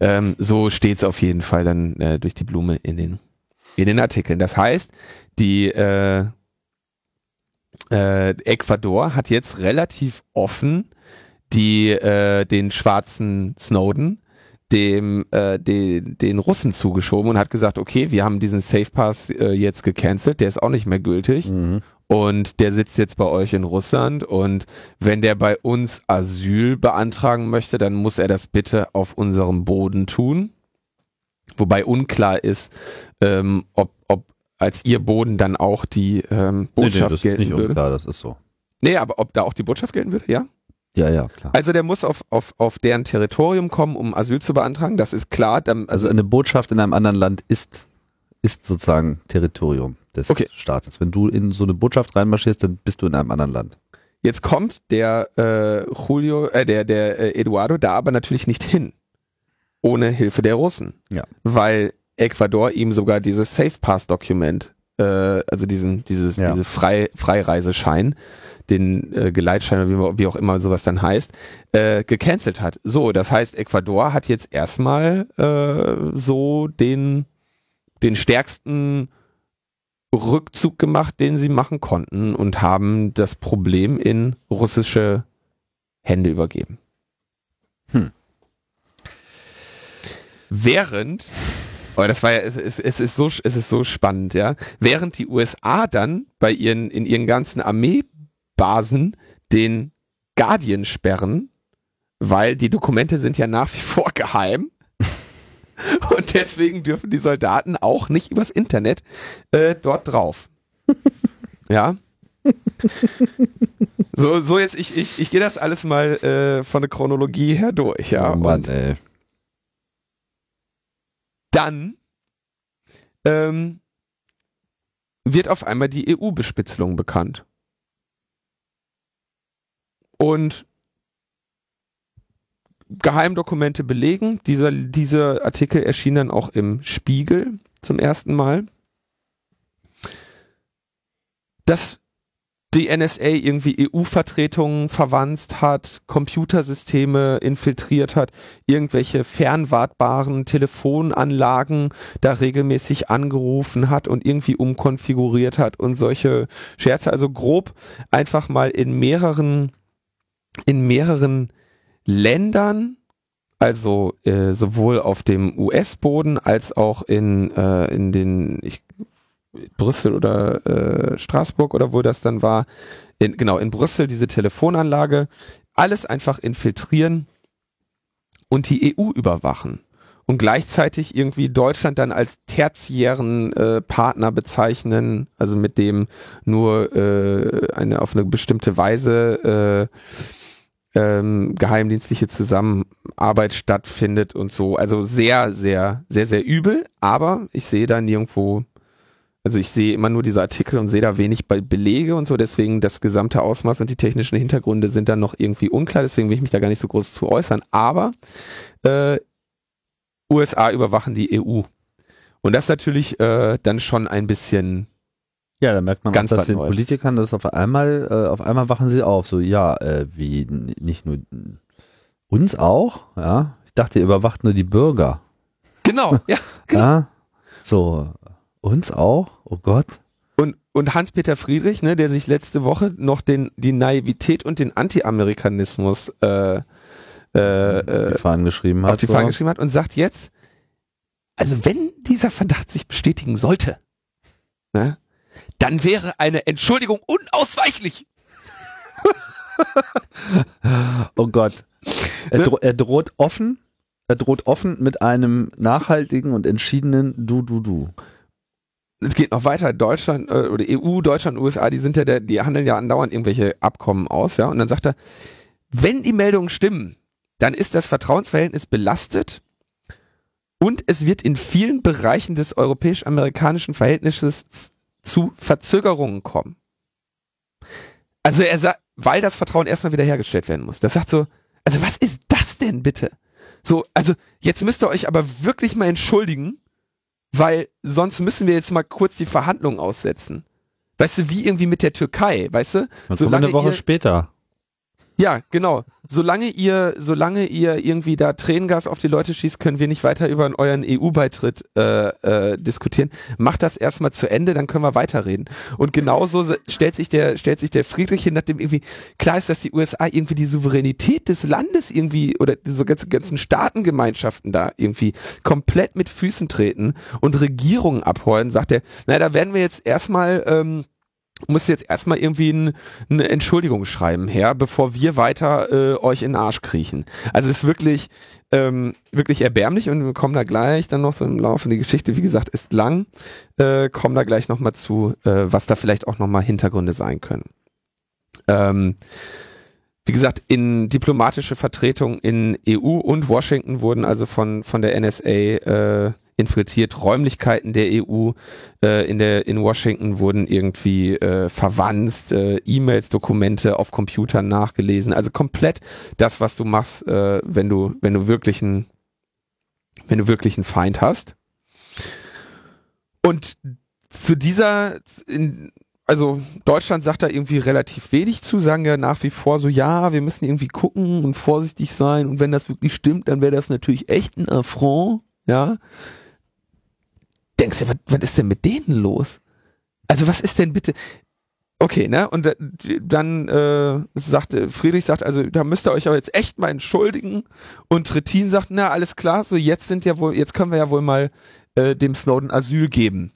Ähm, so steht's auf jeden Fall dann äh, durch die Blume in den, in den Artikeln. Das heißt, die äh, äh, Ecuador hat jetzt relativ offen die äh, den schwarzen Snowden dem äh, den, den Russen zugeschoben und hat gesagt, okay, wir haben diesen Safe Pass äh, jetzt gecancelt, der ist auch nicht mehr gültig Mhm. und der sitzt jetzt bei euch in Russland und wenn der bei uns Asyl beantragen möchte, dann muss er das bitte auf unserem Boden tun. Wobei unklar ist, ähm, ob, ob als ihr Boden dann auch die ähm, Nee, nee, Botschaft das ist gelten nicht würde. unklar, das ist so. Nee, aber ob da auch die Botschaft gelten würde, ja? Ja, ja, klar. Also der muss auf, auf, auf deren Territorium kommen, um Asyl zu beantragen, das ist klar. Also also eine Botschaft in einem anderen Land ist, ist sozusagen Territorium des Okay. Staates. Wenn du in so eine Botschaft reinmarschierst, dann bist du in einem anderen Land. jetzt kommt der äh, Julio, äh, der, der äh, Eduardo da aber natürlich nicht hin. Ohne Hilfe der Russen. Ja. Weil Ecuador ihm sogar dieses Safe Pass Dokument, äh, also diesen, dieses, Ja. diese Frei, Freireiseschein, den äh, Geleitschein oder wie, wie auch immer sowas dann heißt, äh, gecancelt hat. So, das heißt, Ecuador hat jetzt erstmal äh, so den, den stärksten Rückzug gemacht, den sie machen konnten und haben das Problem in russische Hände übergeben. Hm. Während, oh, das war ja, es, es, es ist so, es ist so spannend, ja. Während die USA dann bei ihren, in ihren ganzen Armeebasen den Guardian sperren, weil die Dokumente sind ja nach wie vor geheim. Und deswegen dürfen die Soldaten auch nicht übers Internet äh, dort drauf. ja. So, so jetzt, ich, ich, ich gehe das alles mal äh, von der Chronologie her durch, ja. oh Mann, Und ey. Dann ähm, wird auf einmal die EU-Bespitzelung bekannt. Und Geheimdokumente belegen, dieser, dieser Artikel erschien dann auch im Spiegel zum ersten Mal, dass die NSA irgendwie EU-Vertretungen verwanzt hat, Computersysteme infiltriert hat, irgendwelche fernwartbaren Telefonanlagen da regelmäßig angerufen hat und irgendwie umkonfiguriert hat und solche Scherze, also grob einfach mal in mehreren, in mehreren Ländern, also äh, sowohl auf dem US-Boden als auch in, äh, in den, ich Brüssel oder äh, Straßburg oder wo das dann war, in, genau, in Brüssel diese Telefonanlage, alles einfach infiltrieren und die EU überwachen. Und gleichzeitig irgendwie Deutschland dann als tertiären äh, Partner bezeichnen, also mit dem nur äh, eine auf eine bestimmte Weise äh, ähm, geheimdienstliche Zusammenarbeit stattfindet und so. Also sehr, sehr, sehr, sehr übel, aber ich sehe da nirgendwo also ich sehe immer nur diese Artikel und sehe da wenig Be Belege und so, deswegen das gesamte Ausmaß und die technischen Hintergründe sind dann noch irgendwie unklar, deswegen will ich mich da gar nicht so groß zu äußern. Aber äh, USA überwachen die EU. Und das natürlich äh, dann schon ein bisschen. Ja, da merkt man ganz auch, dass den Politikern das auf einmal, äh, auf einmal wachen sie auf. So, ja, äh, wie nicht nur uns auch, ja. Ich dachte, ihr überwacht nur die Bürger. Genau, ja. Genau. ja so, uns auch? Oh Gott. Und, und Hans-Peter Friedrich, ne, der sich letzte Woche noch den, die Naivität und den Anti-Amerikanismus äh, äh, äh, die Fahnen geschrieben hat. Auf die Fahnen geschrieben hat und sagt jetzt, also wenn dieser Verdacht sich bestätigen sollte, ne, dann wäre eine Entschuldigung unausweichlich. oh Gott. Er, ne? dro er droht offen, er droht offen mit einem nachhaltigen und entschiedenen Du, Du, Du es geht noch weiter, Deutschland äh, oder EU, Deutschland, USA, die sind ja der, die handeln ja andauernd irgendwelche Abkommen aus, ja. Und dann sagt er, wenn die Meldungen stimmen, dann ist das Vertrauensverhältnis belastet und es wird in vielen Bereichen des europäisch-amerikanischen Verhältnisses zu Verzögerungen kommen. Also er sagt, weil das Vertrauen erstmal wiederhergestellt werden muss. Das sagt so, also was ist das denn bitte? So, also jetzt müsst ihr euch aber wirklich mal entschuldigen, weil sonst müssen wir jetzt mal kurz die Verhandlungen aussetzen. Weißt du, wie irgendwie mit der Türkei, weißt du? Das Solange eine Woche ihr, später. Ja, genau. Solange ihr, solange ihr irgendwie da Tränengas auf die Leute schießt, können wir nicht weiter über euren EU-Beitritt äh, äh, diskutieren. Macht das erstmal zu Ende, dann können wir weiterreden. Und genauso stellt sich der, stellt sich der Friedrich hin, nachdem irgendwie klar ist, dass die USA irgendwie die Souveränität des Landes irgendwie oder diese ganzen, ganzen Staatengemeinschaften da irgendwie komplett mit Füßen treten und Regierungen abholen, sagt er, naja, da werden wir jetzt erstmal ähm, muss jetzt erstmal irgendwie ein, eine Entschuldigung schreiben her, bevor wir weiter äh, euch in den Arsch kriechen. Also ist wirklich, ähm, wirklich erbärmlich und wir kommen da gleich dann noch so im Laufe der Geschichte, wie gesagt, ist lang, äh, kommen da gleich nochmal zu, äh, was da vielleicht auch nochmal Hintergründe sein können. Ähm, wie gesagt, in diplomatische Vertretungen in EU und Washington wurden also von, von der NSA äh, infiltriert. Räumlichkeiten der EU äh, in der in Washington wurden irgendwie äh, verwandt, äh, E-Mails, Dokumente auf Computern nachgelesen. Also komplett das, was du machst, äh, wenn du wenn du wirklich einen wenn du wirklich einen Feind hast. Und zu dieser in, also Deutschland sagt da irgendwie relativ wenig zu, sagen ja nach wie vor so, ja, wir müssen irgendwie gucken und vorsichtig sein und wenn das wirklich stimmt, dann wäre das natürlich echt ein Affront, ja denkst du, was, was ist denn mit denen los? Also was ist denn bitte? Okay, ne? Und dann äh, sagt Friedrich sagt, also da müsst ihr euch aber jetzt echt mal entschuldigen. Und Trittin sagt, na alles klar, so jetzt sind ja wohl, jetzt können wir ja wohl mal äh, dem Snowden Asyl geben.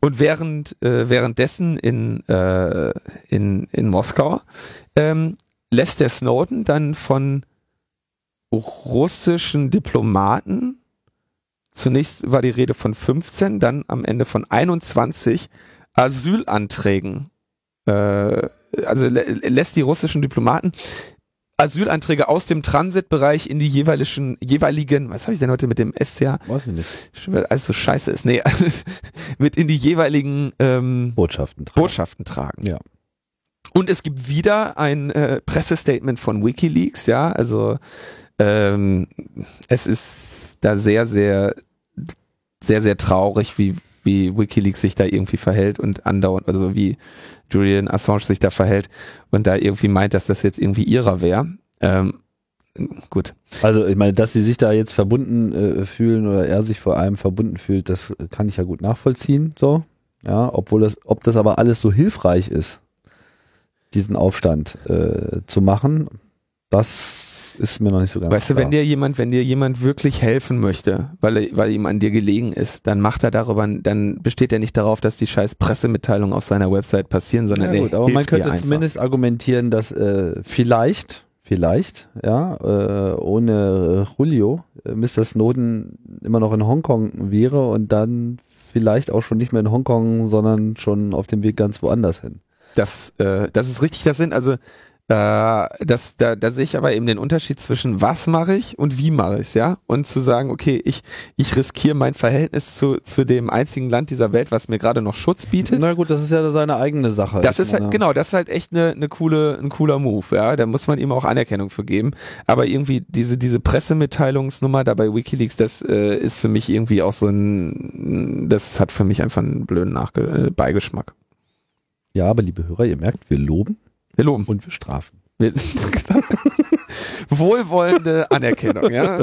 Und während äh, währenddessen in äh, in in Moskau ähm, lässt der Snowden dann von russischen Diplomaten Zunächst war die Rede von 15, dann am Ende von 21 Asylanträgen. Äh, also lä lässt die russischen Diplomaten Asylanträge aus dem Transitbereich in die jeweiligen, jeweiligen, was habe ich denn heute mit dem SCA? Weiß ich nicht. Alles so scheiße ist. Nee, mit in die jeweiligen ähm, Botschaften tragen. Botschaften tragen. Ja. Und es gibt wieder ein äh, Pressestatement von WikiLeaks, ja, also ähm, es ist da sehr, sehr, sehr, sehr traurig, wie, wie WikiLeaks sich da irgendwie verhält und andauernd, also wie Julian Assange sich da verhält und da irgendwie meint, dass das jetzt irgendwie ihrer wäre. Ähm, gut. Also ich meine, dass sie sich da jetzt verbunden äh, fühlen oder er sich vor allem verbunden fühlt, das kann ich ja gut nachvollziehen, so. Ja, obwohl das, ob das aber alles so hilfreich ist, diesen Aufstand äh, zu machen, das ist mir noch nicht so ganz Weißt du, klar. wenn dir jemand, wenn dir jemand wirklich helfen möchte, weil, er- weil ihm an dir gelegen ist, dann macht er darüber, dann besteht er nicht darauf, dass die scheiß Pressemitteilungen auf seiner Website passieren, sondern ja, er gut, aber man könnte zumindest argumentieren, dass äh, vielleicht, vielleicht, ja, äh, ohne Julio, äh, Mr. Snowden immer noch in Hongkong wäre und dann vielleicht auch schon nicht mehr in Hongkong, sondern schon auf dem Weg ganz woanders hin. Das, äh, das ist richtig, das sind also äh, das, da, da sehe ich aber eben den Unterschied zwischen was mache ich und wie mache ich es, ja? Und zu sagen, okay, ich, ich riskiere mein Verhältnis zu, zu dem einzigen Land dieser Welt, was mir gerade noch Schutz bietet. Na gut, das ist ja seine eigene Sache. Das ist halt, genau, das ist halt echt eine, eine coole, ein cooler Move, ja. Da muss man ihm auch Anerkennung für geben. Aber irgendwie diese, diese Pressemitteilungsnummer da bei Wikileaks, das äh, ist für mich irgendwie auch so ein, das hat für mich einfach einen blöden Nachge äh, Beigeschmack. Ja, aber liebe Hörer, ihr merkt, wir loben Wir loben. und wir strafen. Wohlwollende Anerkennung, ja.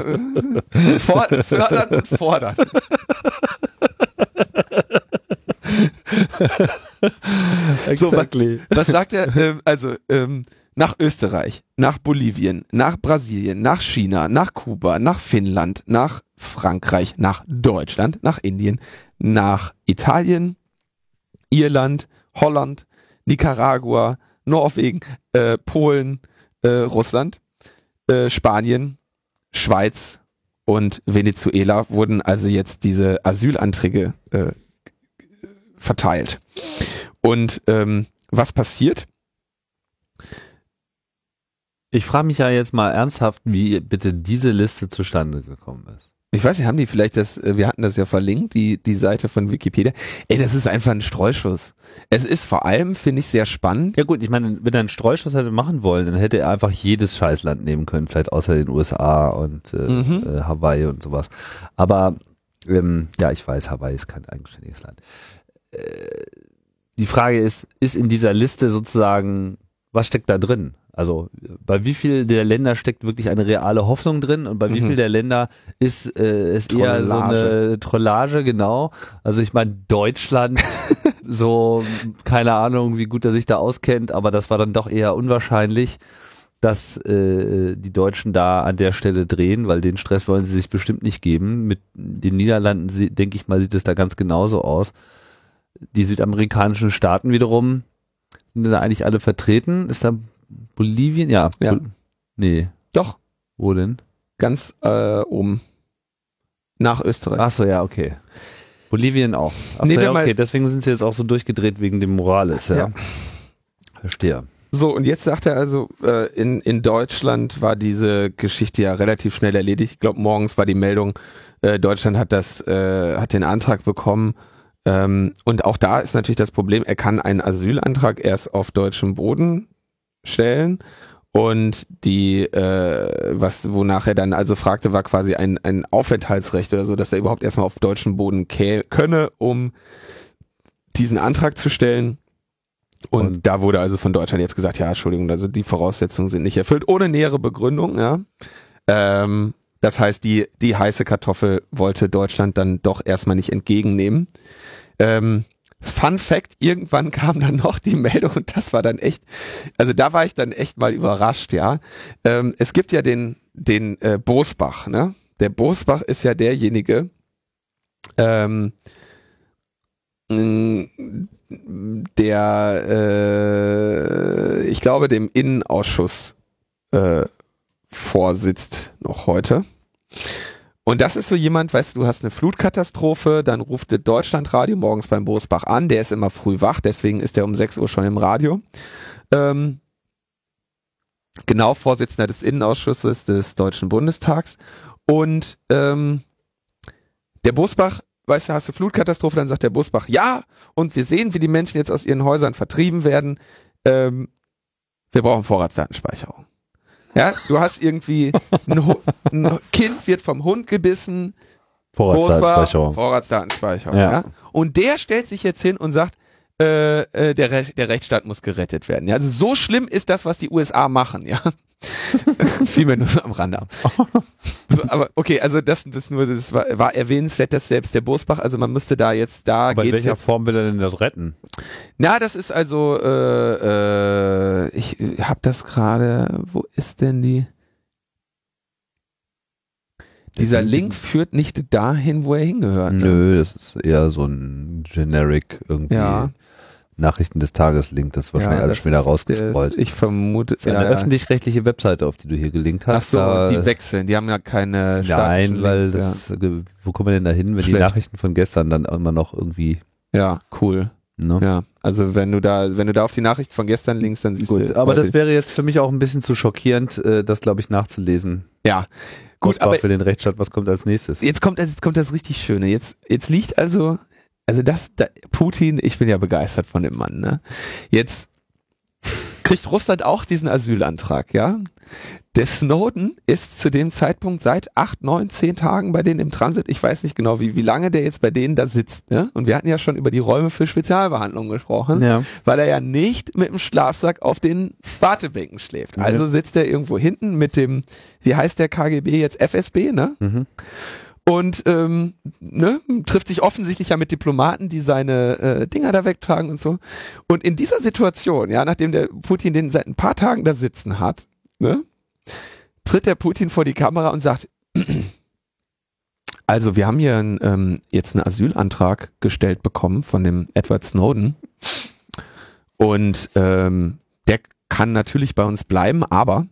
For fördern und fordern. So, Exactly. Was sagt er? Ähm, also ähm, nach Österreich, nach Bolivien, nach Brasilien, nach China, nach Kuba, nach Finnland, nach Frankreich, nach Deutschland, nach Indien, nach Italien, Irland, Holland, Nicaragua, Norwegen, äh, Polen, äh, Russland, äh, Spanien, Schweiz und Venezuela wurden also jetzt diese Asylanträge äh, verteilt. Und ähm, was passiert? Ich frage mich ja jetzt mal ernsthaft, wie bitte diese Liste zustande gekommen ist. Ich weiß nicht, haben die vielleicht das, äh, wir hatten das ja verlinkt, die, die Seite von Wikipedia. Ey, das ist einfach ein Streuschuss. Es ist vor allem, finde ich, sehr spannend. Ja gut, ich meine, wenn er einen Streuschuss hätte machen wollen, dann hätte er einfach jedes Scheißland nehmen können, vielleicht außer den USA und äh, Mhm. äh, Hawaii und sowas. Aber ähm, ja, ich weiß, Hawaii ist kein eigenständiges Land. Äh, die Frage ist, ist in dieser Liste sozusagen, was steckt da drin? Also bei wie viel der Länder steckt wirklich eine reale Hoffnung drin und bei wie Mhm. viel der Länder ist äh, ist eher so eine Trollage, genau. Also ich meine Deutschland so keine Ahnung, wie gut er sich da auskennt, aber das war dann doch eher unwahrscheinlich, dass äh, die Deutschen da an der Stelle drehen, weil den Stress wollen sie sich bestimmt nicht geben. Mit den Niederlanden denke ich mal sieht es da ganz genauso aus. Die südamerikanischen Staaten wiederum da eigentlich alle vertreten. Ist da Bolivien? Ja. Ja. Bol nee, Doch, wo denn? ganz äh, oben. Nach Österreich. Ach so, ja, okay. Bolivien auch. Ach Nee, so, ja, okay, deswegen sind sie jetzt auch so durchgedreht wegen dem Morales, ja. Ja. Verstehe. So, und jetzt sagt er also, äh, in, in Deutschland war diese Geschichte ja relativ schnell erledigt. Ich glaube, morgens war die Meldung, äh, Deutschland hat das, äh, hat den Antrag bekommen. Ähm, und auch da ist natürlich das Problem, er kann einen Asylantrag erst auf deutschem Boden stellen. Und die, äh, was, wonach er dann also fragte, war quasi ein, ein Aufenthaltsrecht oder so, dass er überhaupt erstmal auf deutschem Boden kä könne, um diesen Antrag zu stellen. Und, Und- da wurde also von Deutschland jetzt gesagt, ja, Entschuldigung, also die Voraussetzungen sind nicht erfüllt, ohne nähere Begründung, ja. Ähm, das heißt, die, die heiße Kartoffel wollte Deutschland dann doch erstmal nicht entgegennehmen. Ähm, Fun Fact, irgendwann kam dann noch die Meldung und das war dann echt, also da war ich dann echt mal überrascht, ja. Ähm, es gibt ja den, den äh, Bosbach, ne? Der Bosbach ist ja derjenige, ähm, der, äh, ich glaube, dem Innenausschuss äh, vorsitzt noch heute. Und das ist so jemand, weißt du, du hast eine Flutkatastrophe, dann ruft der Deutschlandradio morgens beim Bosbach an, der ist immer früh wach, deswegen ist er um 6 Uhr schon im Radio. Ähm, genau, Vorsitzender des Innenausschusses des Deutschen Bundestags. Und ähm, der Bosbach, weißt du, hast du Flutkatastrophe, dann sagt der Bosbach, ja, und wir sehen, wie die Menschen jetzt aus ihren Häusern vertrieben werden. Ähm, wir brauchen Vorratsdatenspeicherung. Ja, du hast irgendwie ein, ein Kind wird vom Hund gebissen, Vorratsdatenspeicherung. Vorratsdatenspeicherung. Ja. Ja. Und der stellt sich jetzt hin und sagt, äh, äh, der, Re der Rechtsstaat muss gerettet werden. Ja, also so schlimm ist das, was die USA machen, ja. Fiel mir nur so am Rande ab. So, aber okay, also das, das nur, das war, war erwähnenswert, dass selbst der Bosbach, also man müsste da jetzt, da Aber in geht's welcher jetzt. Form will er denn das retten? Na, das ist also, äh, äh, ich hab das gerade, wo ist denn die? Dieser Link führt nicht dahin, wo er hingehört. ne? Nö, das ist eher so ein generic irgendwie Ja. Nachrichten des Tages Link, das ist wahrscheinlich Ja, alles schon wieder rausgescrollt. Der, ich vermute, das ist eine ja, ja. öffentlich-rechtliche Webseite, auf die du hier gelinkt Ach hast. so, da, die wechseln, die haben ja keine Nein, weil Links, das, äh, wo kommen wir denn da hin, wenn die Schlecht. Nachrichten von gestern dann immer noch irgendwie, ja. ja, cool. Ne? Ja, also wenn du da, wenn du da auf die Nachricht von gestern linkst, dann siehst Gut, du. aber das wäre jetzt für mich auch ein bisschen zu schockierend, äh, das glaube ich nachzulesen. ja gut, aber für den Rechtsstaat, was kommt als nächstes? jetzt kommt, jetzt kommt das richtig Schöne. Jetzt, jetzt liegt also, also das, da, Putin, ich bin ja begeistert von dem Mann. Ne? Jetzt kriegt Russland auch diesen Asylantrag, ja. Der Snowden ist zu dem Zeitpunkt seit acht, neun, zehn Tagen bei denen im Transit. Ich weiß nicht genau, wie, wie lange der jetzt bei denen da sitzt. Ne? Und wir hatten ja schon über die Räume für Spezialbehandlung gesprochen. Ja. weil er ja nicht mit dem Schlafsack auf den Wartebänken schläft. Also sitzt er irgendwo hinten mit dem, wie heißt der KGB jetzt, FSB, ne? Mhm. Und ähm, ne, trifft sich offensichtlich ja mit Diplomaten, die seine äh, Dinger da wegtragen und so. Und in dieser Situation, ja, nachdem der Putin den seit ein paar Tagen da sitzen hat, ne, tritt der Putin vor die Kamera und sagt, also wir haben hier ein, ähm, jetzt einen Asylantrag gestellt bekommen von dem Edward Snowden und ähm, der kann natürlich bei uns bleiben, aber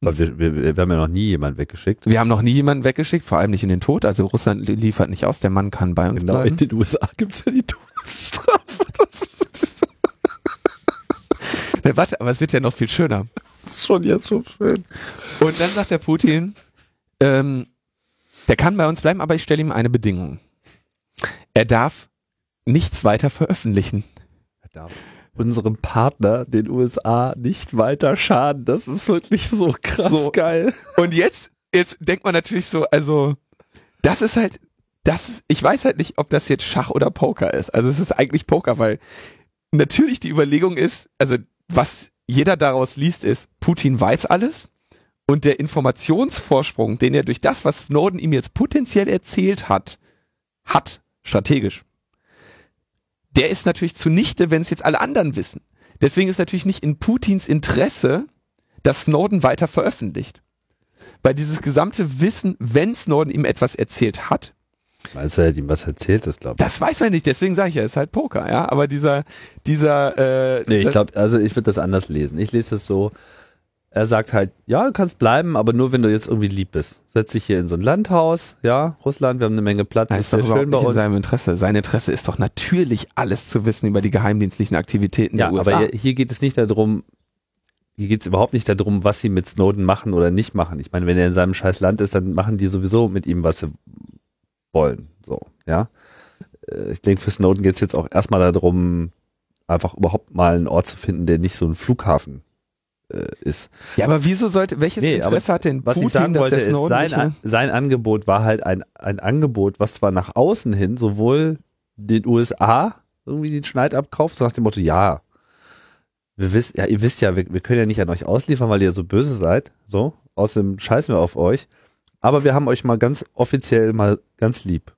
wir, wir, wir haben ja noch nie jemanden weggeschickt. wir haben noch nie jemanden weggeschickt, vor allem nicht in den Tod. Also Russland li- liefert nicht aus, der Mann kann bei uns Genau, in bleiben. den USA gibt es ja die Todesstrafe. Das Ne, warte, aber es wird ja noch viel schöner. ist schon jetzt schon schön. Und dann sagt der Putin, ähm, der kann bei uns bleiben, aber ich stelle ihm eine Bedingung. Er darf nichts weiter veröffentlichen. Unserem Partner, den USA, nicht weiter schaden. Das ist wirklich so krass So. geil. Und jetzt, jetzt denkt man natürlich so, also, das ist halt, das ist, ich weiß halt nicht, ob das jetzt Schach oder Poker ist. Also es ist eigentlich Poker, weil natürlich die Überlegung ist, also was jeder daraus liest, ist, Putin weiß alles und der Informationsvorsprung, den er durch das, was Snowden ihm jetzt potenziell erzählt hat, hat, strategisch, der ist natürlich zunichte, wenn es jetzt alle anderen wissen. Deswegen ist natürlich nicht in Putins Interesse, dass Snowden weiter veröffentlicht. Weil dieses gesamte Wissen, wenn Snowden ihm etwas erzählt hat, Meinst du, er hat ihm was erzählt, das glaube ich. das weiß man nicht, deswegen sage ich ja, es ist halt Poker, ja. Aber dieser, dieser, äh, Nee, ich glaube, also ich würde das anders lesen. Ich lese das so, er sagt halt, ja, du kannst bleiben, aber nur wenn du jetzt irgendwie lieb bist. Setz dich hier in so ein Landhaus, ja, Russland, wir haben eine Menge Platz, das ist ist doch sehr schön bei nicht in uns. seinem Interesse. Sein Interesse ist doch natürlich alles zu wissen über die geheimdienstlichen Aktivitäten Ja, der USA. aber hier, hier geht es nicht darum, hier geht es überhaupt nicht darum, was sie mit Snowden machen oder nicht machen. Ich meine, wenn er in seinem scheiß Land ist, dann machen die sowieso mit ihm, was sie wollen. So, ja. Äh, Ich denke, für Snowden geht es jetzt auch erstmal darum, einfach überhaupt mal einen Ort zu finden, der nicht so ein Flughafen äh, ist. ja, aber wieso sollte, welches Nee, Interesse hat denn Was Putin, ich sagen dass wollte, der ist, Snowden sein, nicht An- sein Angebot war halt ein, ein Angebot, was zwar nach außen hin sowohl den USA irgendwie den Schneid abkauft, so nach dem Motto, ja, wir wisst, ja, ihr wisst ja, wir, wir können ja nicht an euch ausliefern, weil ihr so böse seid, so, außerdem scheißen wir auf euch, aber wir haben euch mal ganz offiziell mal ganz lieb,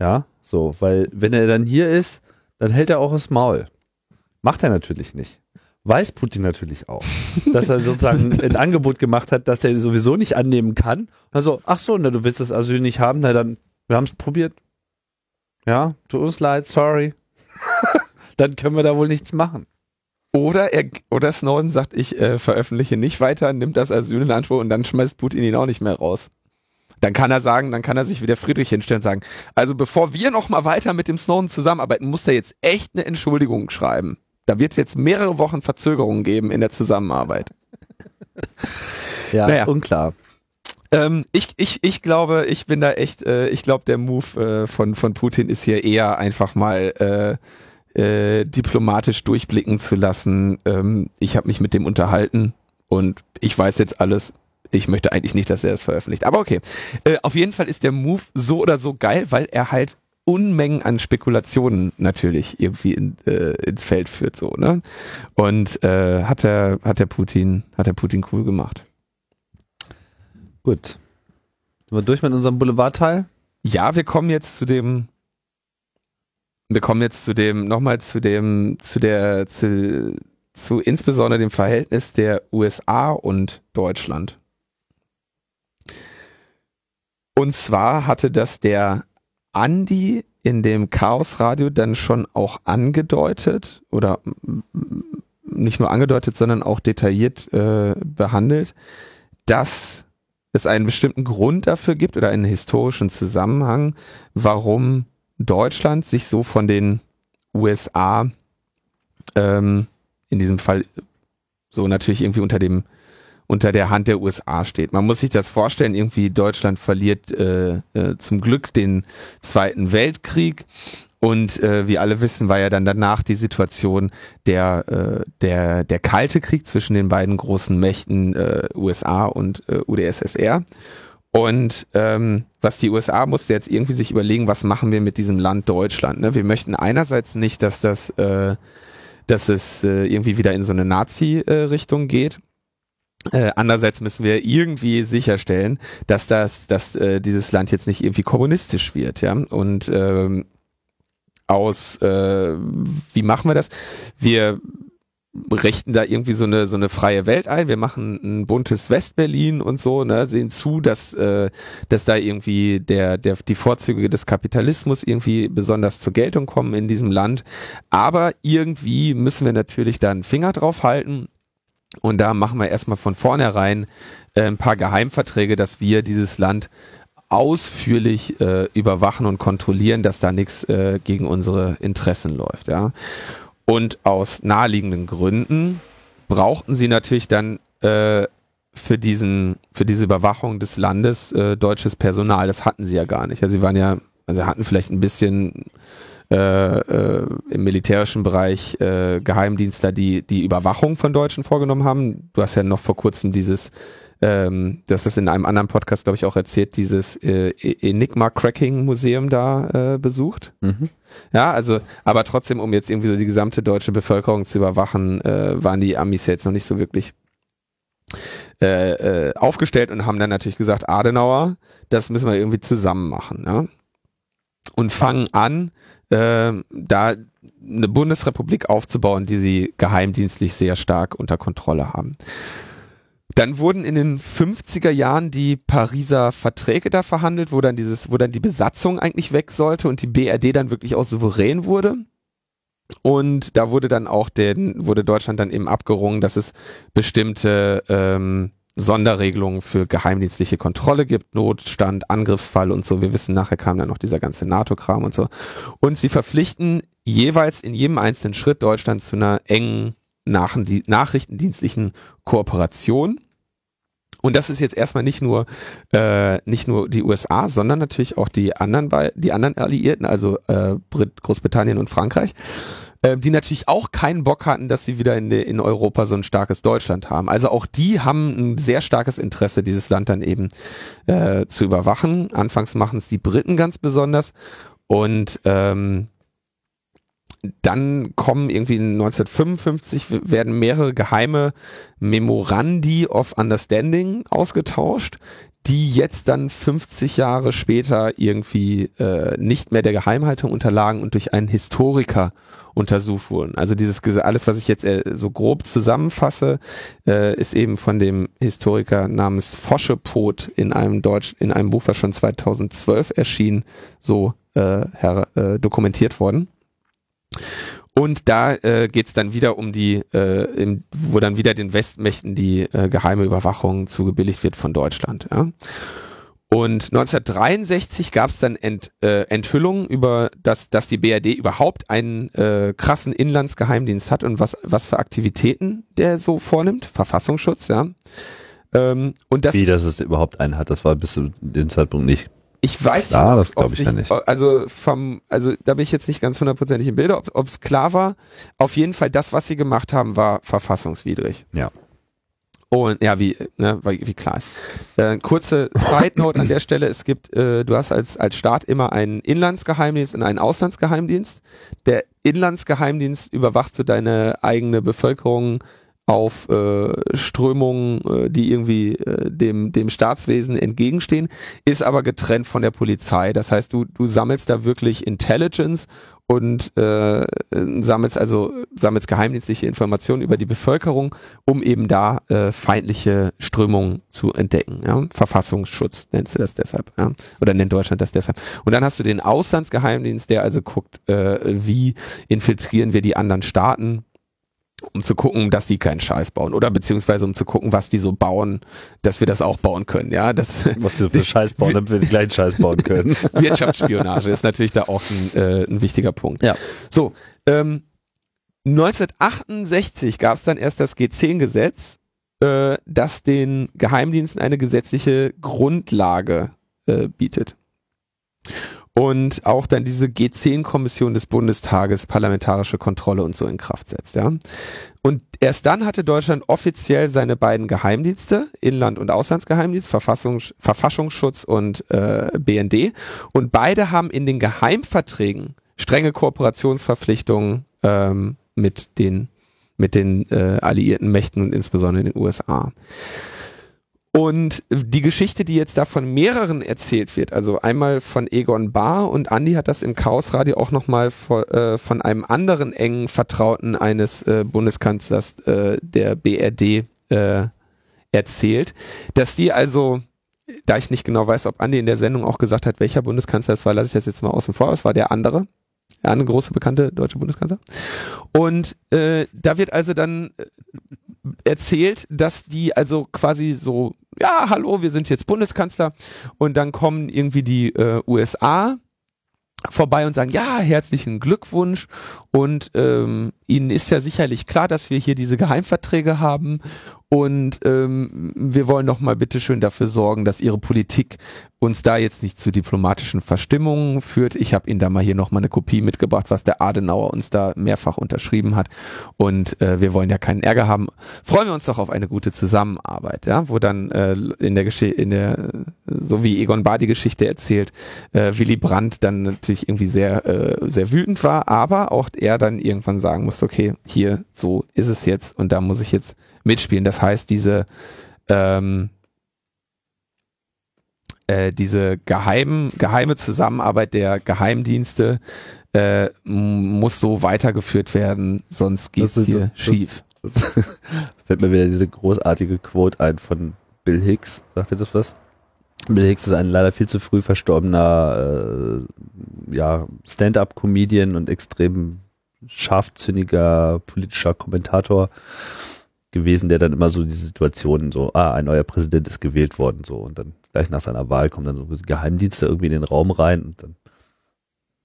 ja, so, weil wenn er dann hier ist, dann hält er auch das Maul. Macht er natürlich nicht. Weiß Putin natürlich auch, dass er sozusagen ein Angebot gemacht hat, das er sowieso nicht annehmen kann. Also, ach so, na, du willst das Asyl nicht haben, na dann, wir haben es probiert. Ja, tut uns leid, sorry. dann können wir da wohl nichts machen. Oder er, oder Snowden sagt, ich äh, veröffentliche nicht weiter, nimmt das Asyl in Anspruch und dann schmeißt Putin ihn auch nicht mehr raus. Dann kann er sagen, dann kann er sich wieder Friedrich hinstellen und sagen, also bevor wir noch mal weiter mit dem Snowden zusammenarbeiten, muss er jetzt echt eine Entschuldigung schreiben. Da wird es jetzt mehrere Wochen Verzögerungen geben in der Zusammenarbeit. Ja, Naja. ist unklar. Ähm, ich, ich, ich glaube, ich bin da echt, äh, ich glaube, der Move äh, von, von Putin ist hier eher einfach mal äh, äh, diplomatisch durchblicken zu lassen. Ähm, ich habe mich mit dem unterhalten und ich weiß jetzt alles. Ich möchte eigentlich nicht, dass er es veröffentlicht. Aber okay. Äh, auf jeden Fall ist der Move so oder so geil, weil er halt Unmengen an Spekulationen natürlich irgendwie in, äh, ins Feld führt, so, ne? Und äh, hat der, hat der Putin, hat der Putin cool gemacht. Gut. Sind wir durch mit unserem Boulevardteil? Ja, wir kommen jetzt zu dem, wir kommen jetzt zu dem, nochmal zu dem, zu der, zu, zu insbesondere dem Verhältnis der USA und Deutschland. Und zwar hatte das der Andi in dem Chaos Radio dann schon auch angedeutet oder nicht nur angedeutet, sondern auch detailliert äh, behandelt, dass es einen bestimmten Grund dafür gibt oder einen historischen Zusammenhang, warum Deutschland sich so von den USA ähm, in diesem Fall so natürlich irgendwie unter dem unter der Hand der USA steht. Man muss sich das vorstellen, irgendwie Deutschland verliert äh, äh, zum Glück den Zweiten Weltkrieg und äh, wie alle wissen, war ja dann danach die Situation der äh, der der kalte Krieg zwischen den beiden großen Mächten äh, USA und äh, UdSSR. Und ähm, was die USA musste jetzt irgendwie sich überlegen, was machen wir mit diesem Land Deutschland? Ne? Wir möchten einerseits nicht, dass das äh, dass es äh, irgendwie wieder in so eine Nazi-Richtung geht. Äh, andererseits müssen wir irgendwie sicherstellen, dass das, dass äh, dieses Land jetzt nicht irgendwie kommunistisch wird, ja. Und ähm, aus, äh, wie machen wir das? Wir richten da irgendwie so eine so eine freie Welt ein. Wir machen ein buntes Westberlin und so, ne, sehen zu, dass äh, dass da irgendwie der der die Vorzüge des Kapitalismus irgendwie besonders zur Geltung kommen in diesem Land. Aber irgendwie müssen wir natürlich da einen Finger drauf halten. Und da machen wir erstmal von vornherein äh, ein paar Geheimverträge, dass wir dieses Land ausführlich äh, überwachen und kontrollieren, dass da nichts äh, gegen unsere Interessen läuft. Ja. Und aus naheliegenden Gründen brauchten sie natürlich dann äh, für diesen, für diese Überwachung des Landes äh, deutsches Personal. Das hatten sie ja gar nicht. Also sie waren ja, also hatten vielleicht ein bisschen äh, äh, im militärischen Bereich äh, Geheimdienstler, die die Überwachung von Deutschen vorgenommen haben. Du hast ja noch vor kurzem dieses ähm, das ist in einem anderen Podcast, glaube ich, auch erzählt, dieses äh, e- Enigma-Cracking-Museum da äh, besucht. Mhm. Ja, also, aber trotzdem, um jetzt irgendwie so die gesamte deutsche Bevölkerung zu überwachen, äh, waren die Amis jetzt noch nicht so wirklich äh, äh, aufgestellt und haben dann natürlich gesagt, Adenauer, das müssen wir irgendwie zusammen machen. Ja? Und fangen an, äh, da eine Bundesrepublik aufzubauen, die sie geheimdienstlich sehr stark unter Kontrolle haben. Dann wurden in den 50er Jahren die Pariser Verträge da verhandelt, wo dann dieses, wo dann die Besatzung eigentlich weg sollte und die BRD dann wirklich auch souverän wurde. Und da wurde dann auch den, wurde Deutschland dann eben abgerungen, dass es bestimmte ähm, Sonderregelungen für geheimdienstliche Kontrolle gibt, Notstand, Angriffsfall und so. Wir wissen, nachher kam dann noch dieser ganze NATO-Kram und so. Und sie verpflichten jeweils in jedem einzelnen Schritt Deutschland zu einer engen nachrichtendienstlichen Kooperation. Und das ist jetzt erstmal nicht nur äh, nicht nur die USA, sondern natürlich auch die anderen die anderen Alliierten, also äh, Brit Großbritannien und Frankreich, äh, die natürlich auch keinen Bock hatten, dass sie wieder in, de, in Europa so ein starkes Deutschland haben. Also auch die haben ein sehr starkes Interesse, dieses Land dann eben äh, zu überwachen. Anfangs machen es die Briten ganz besonders und ähm, dann kommen irgendwie 1955 werden mehrere geheime Memorandi of Understanding ausgetauscht, die jetzt dann 50 Jahre später irgendwie äh, nicht mehr der Geheimhaltung unterlagen und durch einen Historiker untersucht wurden. Also dieses alles, was ich jetzt äh, so grob zusammenfasse, äh, ist eben von dem Historiker namens Foschepot in einem Deutsch in einem Buch, was schon 2012 erschien, so äh, her, äh, dokumentiert worden. Und da äh, geht es dann wieder um die, äh, im, wo dann wieder den Westmächten die äh, geheime Überwachung zugebilligt wird von Deutschland. Ja? Und 1963 gab es dann Ent, äh, Enthüllungen über, dass, dass die BRD überhaupt einen äh, krassen Inlandsgeheimdienst hat und was, was für Aktivitäten der so vornimmt. Verfassungsschutz, ja. Ähm, und das Wie, dass es überhaupt einen hat, das war bis zu dem Zeitpunkt nicht ich weiß nicht, ah, das glaube ich ja nicht. Also vom, also da bin ich jetzt nicht ganz hundertprozentig im Bilde, ob es klar war. Auf jeden Fall, das, was sie gemacht haben, war verfassungswidrig. Ja. Und ja, wie, ne, wie klar. Äh, kurze Side Note an der Stelle: Es gibt, äh, du hast als als Staat immer einen Inlandsgeheimdienst und einen Auslandsgeheimdienst. Der Inlandsgeheimdienst überwacht so deine eigene Bevölkerung auf äh, Strömungen, äh, die irgendwie äh, dem, dem Staatswesen entgegenstehen, ist aber getrennt von der Polizei. Das heißt, du, du sammelst da wirklich Intelligence und äh, sammelt also sammelt geheimdienstliche Informationen über die Bevölkerung, um eben da äh, feindliche Strömungen zu entdecken. Ja? Verfassungsschutz nennst du das deshalb, ja? oder nennt Deutschland das deshalb. Und dann hast du den Auslandsgeheimdienst, der also guckt, äh, wie infiltrieren wir die anderen Staaten um zu gucken, dass sie keinen Scheiß bauen oder beziehungsweise um zu gucken, was die so bauen, dass wir das auch bauen können. Ja, das was sie so für Scheiß bauen, damit wir den gleichen Scheiß bauen können. Wirtschaftsspionage ist natürlich da auch ein, äh, ein wichtiger Punkt. Ja. So, ähm, 1968 gab es dann erst das G10-Gesetz, äh, das den Geheimdiensten eine gesetzliche Grundlage äh, bietet und auch dann diese G10-Kommission des Bundestages parlamentarische Kontrolle und so in Kraft setzt, ja. Und erst dann hatte Deutschland offiziell seine beiden Geheimdienste, Inland- und Auslandsgeheimdienst, Verfassungs Verfassungsschutz und äh, BND. Und beide haben in den Geheimverträgen strenge Kooperationsverpflichtungen ähm, mit den mit den äh, alliierten Mächten und insbesondere den USA. Und die Geschichte, die jetzt da von mehreren erzählt wird, also einmal von Egon Bahr und Andi hat das im Chaos Radio auch nochmal von, äh, von einem anderen engen Vertrauten eines äh, Bundeskanzlers äh, der BRD äh, erzählt, dass die also, da ich nicht genau weiß, ob Andi in der Sendung auch gesagt hat, welcher Bundeskanzler es war, lasse ich das jetzt mal außen vor, es war der andere, der andere große bekannte deutsche Bundeskanzler. Und äh, da wird also dann äh, erzählt, dass die also quasi so ja, hallo, wir sind jetzt Bundeskanzler. Und dann kommen irgendwie die äh, USA vorbei und sagen, ja, herzlichen Glückwunsch. Und ähm, Ihnen ist ja sicherlich klar, dass wir hier diese Geheimverträge haben und ähm, wir wollen doch mal bitteschön dafür sorgen, dass Ihre Politik uns da jetzt nicht zu diplomatischen Verstimmungen führt. Ich habe Ihnen da mal hier nochmal eine Kopie mitgebracht, was der Adenauer uns da mehrfach unterschrieben hat. Und äh, wir wollen ja keinen Ärger haben. Freuen wir uns doch auf eine gute Zusammenarbeit, ja, wo dann äh, in der Geschichte, in der, so wie Egon Bahr die Geschichte erzählt, äh, Willy Brandt dann natürlich irgendwie sehr, äh, sehr wütend war, aber auch er dann irgendwann sagen muss, okay, hier, so ist es jetzt und da muss ich jetzt mitspielen. Das heißt, diese ähm, äh, diese geheimen, geheime Zusammenarbeit der Geheimdienste äh, muss so weitergeführt werden, sonst geht es hier das, schief. Das, das fällt mir wieder diese großartige Quote ein von Bill Hicks. Sagt ihr das was? Bill Hicks ist ein leider viel zu früh verstorbener äh, ja, Stand-up-Comedian und extrem scharfzüngiger politischer Kommentator gewesen, der dann immer so die Situation so, ah, ein neuer Präsident ist gewählt worden, so und dann gleich nach seiner Wahl kommen dann so Geheimdienste irgendwie in den Raum rein und dann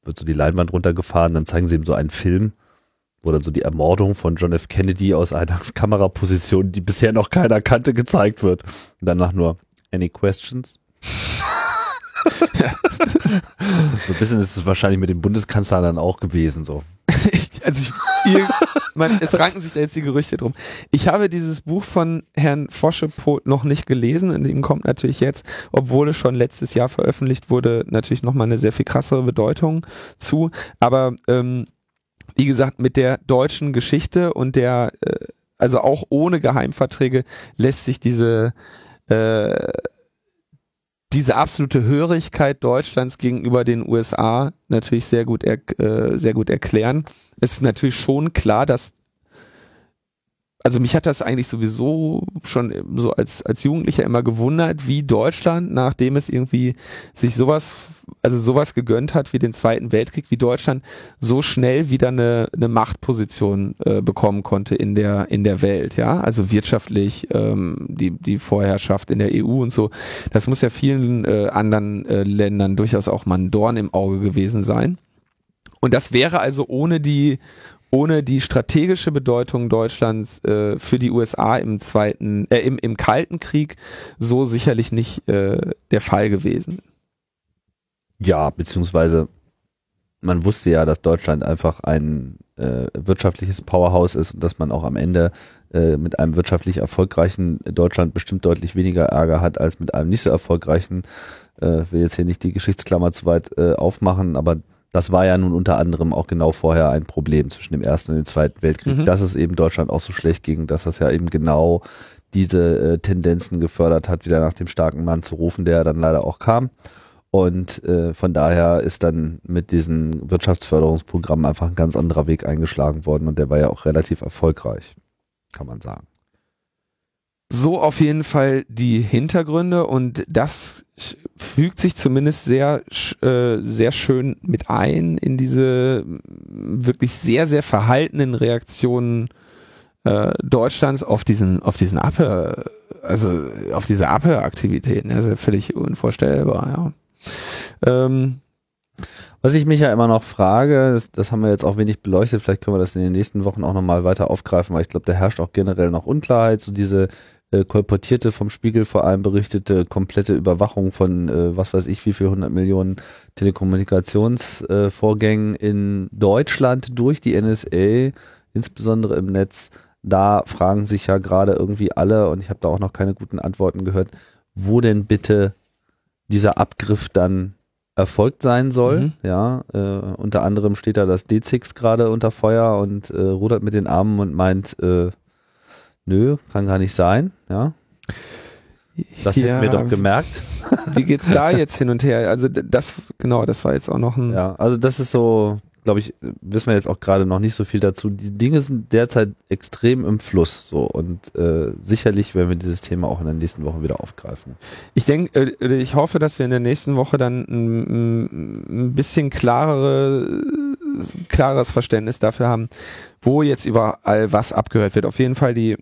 wird so die Leinwand runtergefahren, dann zeigen sie ihm so einen Film, wo dann so die Ermordung von John F. Kennedy aus einer Kameraposition, die bisher noch keiner kannte, gezeigt wird. Und danach nur, any questions? so ein bisschen ist es wahrscheinlich mit dem Bundeskanzler dann auch gewesen, so. Also ich, ihr, man, es ranken sich da jetzt die Gerüchte drum. Ich habe dieses Buch von Herrn Foschepot noch nicht gelesen und ihm kommt natürlich jetzt, obwohl es schon letztes Jahr veröffentlicht wurde, natürlich nochmal eine sehr viel krassere Bedeutung zu. Aber ähm, wie gesagt, mit der deutschen Geschichte und der, äh, also auch ohne Geheimverträge lässt sich diese äh, diese absolute Hörigkeit Deutschlands gegenüber den USA natürlich sehr gut, er, äh, sehr gut erklären. Es ist natürlich schon klar, dass also mich hat das eigentlich sowieso schon so als, als Jugendlicher immer gewundert, wie Deutschland, nachdem es irgendwie sich sowas, also sowas gegönnt hat wie den Zweiten Weltkrieg, wie Deutschland so schnell wieder eine, eine Machtposition äh, bekommen konnte in der, in der Welt, ja. Also wirtschaftlich, ähm, die, die Vorherrschaft in der EU und so. Das muss ja vielen äh, anderen äh, Ländern durchaus auch mal ein Dorn im Auge gewesen sein. Und das wäre also ohne die ohne die strategische Bedeutung Deutschlands äh, für die USA im zweiten, äh, im, im Kalten Krieg so sicherlich nicht äh, der Fall gewesen. Ja, beziehungsweise man wusste ja, dass Deutschland einfach ein äh, wirtschaftliches Powerhouse ist und dass man auch am Ende äh, mit einem wirtschaftlich erfolgreichen Deutschland bestimmt deutlich weniger Ärger hat als mit einem nicht so erfolgreichen. Äh, will jetzt hier nicht die Geschichtsklammer zu weit äh, aufmachen, aber das war ja nun unter anderem auch genau vorher ein Problem zwischen dem Ersten und dem Zweiten Weltkrieg, mhm. dass es eben Deutschland auch so schlecht ging, dass das ja eben genau diese äh, Tendenzen gefördert hat, wieder nach dem starken Mann zu rufen, der dann leider auch kam. Und äh, von daher ist dann mit diesen Wirtschaftsförderungsprogrammen einfach ein ganz anderer Weg eingeschlagen worden und der war ja auch relativ erfolgreich, kann man sagen. So auf jeden Fall die Hintergründe und das fügt sich zumindest sehr, äh, sehr schön mit ein in diese wirklich sehr, sehr verhaltenen Reaktionen äh, Deutschlands auf diesen, auf diesen Abhör, also auf diese Abhöraktivitäten. Das ist ja völlig unvorstellbar, ja. Ähm, was ich mich ja immer noch frage, das, das, haben wir jetzt auch wenig beleuchtet, vielleicht können wir das in den nächsten Wochen auch nochmal weiter aufgreifen, weil ich glaube, da herrscht auch generell noch Unklarheit, so diese äh, kolportierte, vom Spiegel vor allem berichtete komplette Überwachung von äh, was weiß ich wie viel hundert Millionen Telekommunikationsvorgängen äh, in Deutschland durch die NSA, insbesondere im Netz. Da fragen sich ja gerade irgendwie alle, und ich habe da auch noch keine guten Antworten gehört, wo denn bitte dieser Abgriff dann erfolgt sein soll. Mhm. Ja, äh, unter anderem steht da das D6 gerade unter Feuer und äh, rudert mit den Armen und meint, äh, nö, kann gar nicht sein. Ja, das ja, hätten wir doch gemerkt. Wie geht's da jetzt hin und her? Also das, genau, das war jetzt auch noch ein. Ja, also das ist so, glaube ich, wissen wir jetzt auch gerade noch nicht so viel dazu. Die Dinge sind derzeit extrem im Fluss so und äh, sicherlich werden wir dieses Thema auch in der nächsten Woche wieder aufgreifen. Ich denke, äh, ich hoffe, dass wir in der nächsten Woche dann ein, ein bisschen klarere, klares Verständnis dafür haben, wo jetzt überall was abgehört wird. Auf jeden Fall die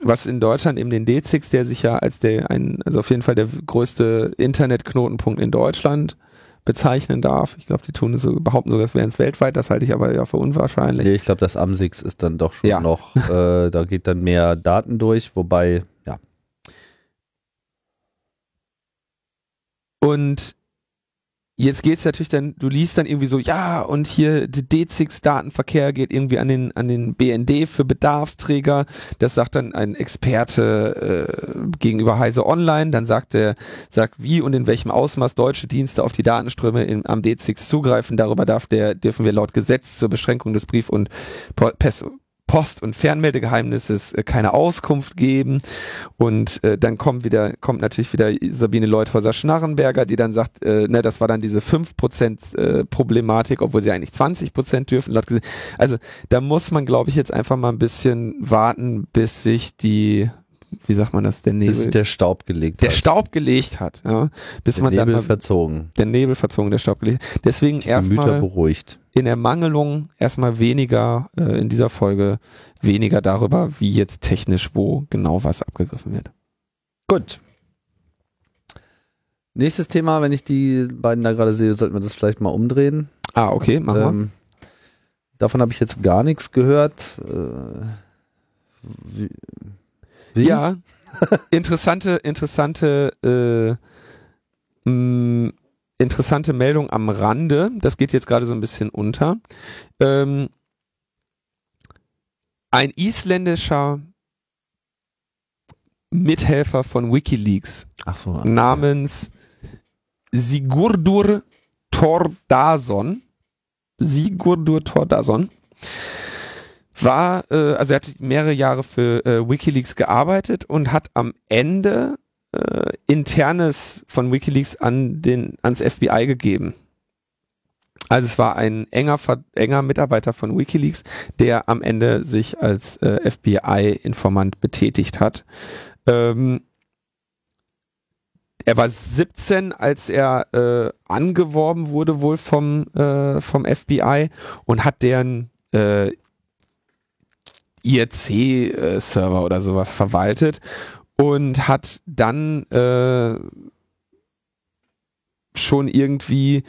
was in Deutschland eben den D6, der sich ja als der ein, also auf jeden Fall der größte Internetknotenpunkt in Deutschland bezeichnen darf. Ich glaube, die tun so, behaupten sogar, es wären es weltweit, das halte ich aber ja für unwahrscheinlich. Nee, ich glaube, das Amsix ist dann doch schon ja. noch, äh, da geht dann mehr Daten durch, wobei, ja. Und Jetzt geht's natürlich dann, du liest dann irgendwie so, ja, und hier der D6-Datenverkehr geht irgendwie an den, an den BND für Bedarfsträger. Das sagt dann ein Experte äh, gegenüber Heise Online. Dann sagt er, sagt wie und in welchem Ausmaß deutsche Dienste auf die Datenströme in, am D6 zugreifen. Darüber darf der, dürfen wir laut Gesetz zur Beschränkung des Brief- und Pers Post- und Fernmeldegeheimnisses äh, keine Auskunft geben. Und äh, dann kommt wieder, kommt natürlich wieder Sabine Leuthäuser-Schnarrenberger, die dann sagt, äh, ne, das war dann diese 5% äh, Problematik, obwohl sie eigentlich 20% dürfen. Also da muss man, glaube ich, jetzt einfach mal ein bisschen warten, bis sich die wie sagt man das, der Nebel. Bis der Staub gelegt der hat. Der Staub gelegt hat, ja. Bis der man Nebel dann mal, verzogen. Der Nebel verzogen, der Staub gelegt. Deswegen erstmal beruhigt. In Ermangelung erstmal weniger äh, in dieser Folge weniger darüber, wie jetzt technisch wo genau was abgegriffen wird. Gut. Nächstes Thema, wenn ich die beiden da gerade sehe, sollten wir das vielleicht mal umdrehen. Ah, okay, machen ähm, wir. Davon habe ich jetzt gar nichts gehört. Äh, wie? Ja, interessante, interessante, äh, mh, interessante Meldung am Rande. Das geht jetzt gerade so ein bisschen unter. Ähm, ein isländischer Mithelfer von WikiLeaks so, namens Sigurdur Tordason Sigurdur Tordason war, äh, also er hat mehrere Jahre für äh, WikiLeaks gearbeitet und hat am Ende äh, internes von WikiLeaks an den ans FBI gegeben. Also es war ein enger enger Mitarbeiter von WikiLeaks, der am Ende sich als äh, FBI-Informant betätigt hat. Ähm, er war 17, als er äh, angeworben wurde wohl vom äh, vom FBI und hat deren äh, IRC-Server oder sowas verwaltet und hat dann äh, schon irgendwie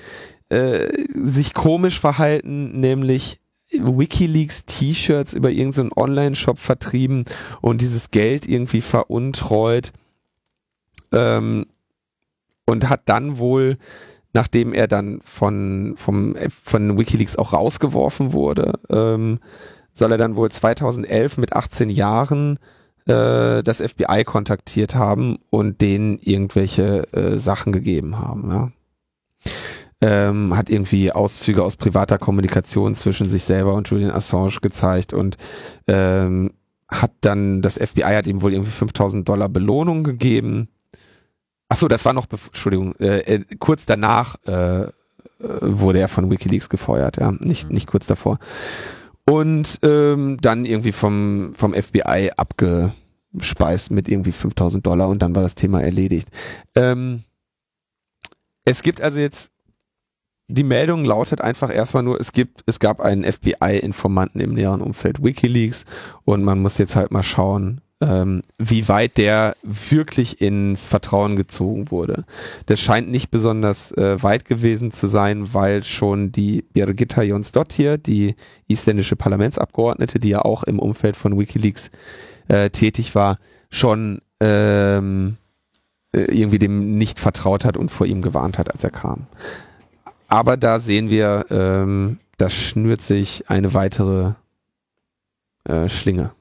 äh, sich komisch verhalten, nämlich WikiLeaks T-Shirts über irgendeinen Online-Shop vertrieben und dieses Geld irgendwie veruntreut ähm, und hat dann wohl, nachdem er dann von, vom, von WikiLeaks auch rausgeworfen wurde, ähm, soll er dann wohl 2011 mit 18 Jahren äh, das FBI kontaktiert haben und denen irgendwelche äh, Sachen gegeben haben. Ja. Ähm, hat irgendwie Auszüge aus privater Kommunikation zwischen sich selber und Julian Assange gezeigt und ähm, hat dann, das FBI hat ihm wohl irgendwie 5000 Dollar Belohnung gegeben ach so, das war noch, Entschuldigung, äh, äh, kurz danach äh, äh, wurde er von WikiLeaks gefeuert, ja, nicht, nicht kurz davor. Und ähm, dann irgendwie vom, vom FBI abgespeist mit irgendwie 5000 Dollar und dann war das Thema erledigt. Ähm, es gibt also jetzt die Meldung lautet einfach erstmal nur, es gibt, es gab einen FBI-Informanten im näheren Umfeld WikiLeaks und man muss jetzt halt mal schauen, ähm, wie weit der wirklich ins Vertrauen gezogen wurde. Das scheint nicht besonders äh, weit gewesen zu sein, weil schon die Birgitta Jonsdottir, die isländische Parlamentsabgeordnete, die ja auch im Umfeld von WikiLeaks äh, tätig war, schon ähm, äh, irgendwie dem nicht vertraut hat und vor ihm gewarnt hat, als er kam. Aber da sehen wir, ähm, das schnürt sich eine weitere äh, Schlinge.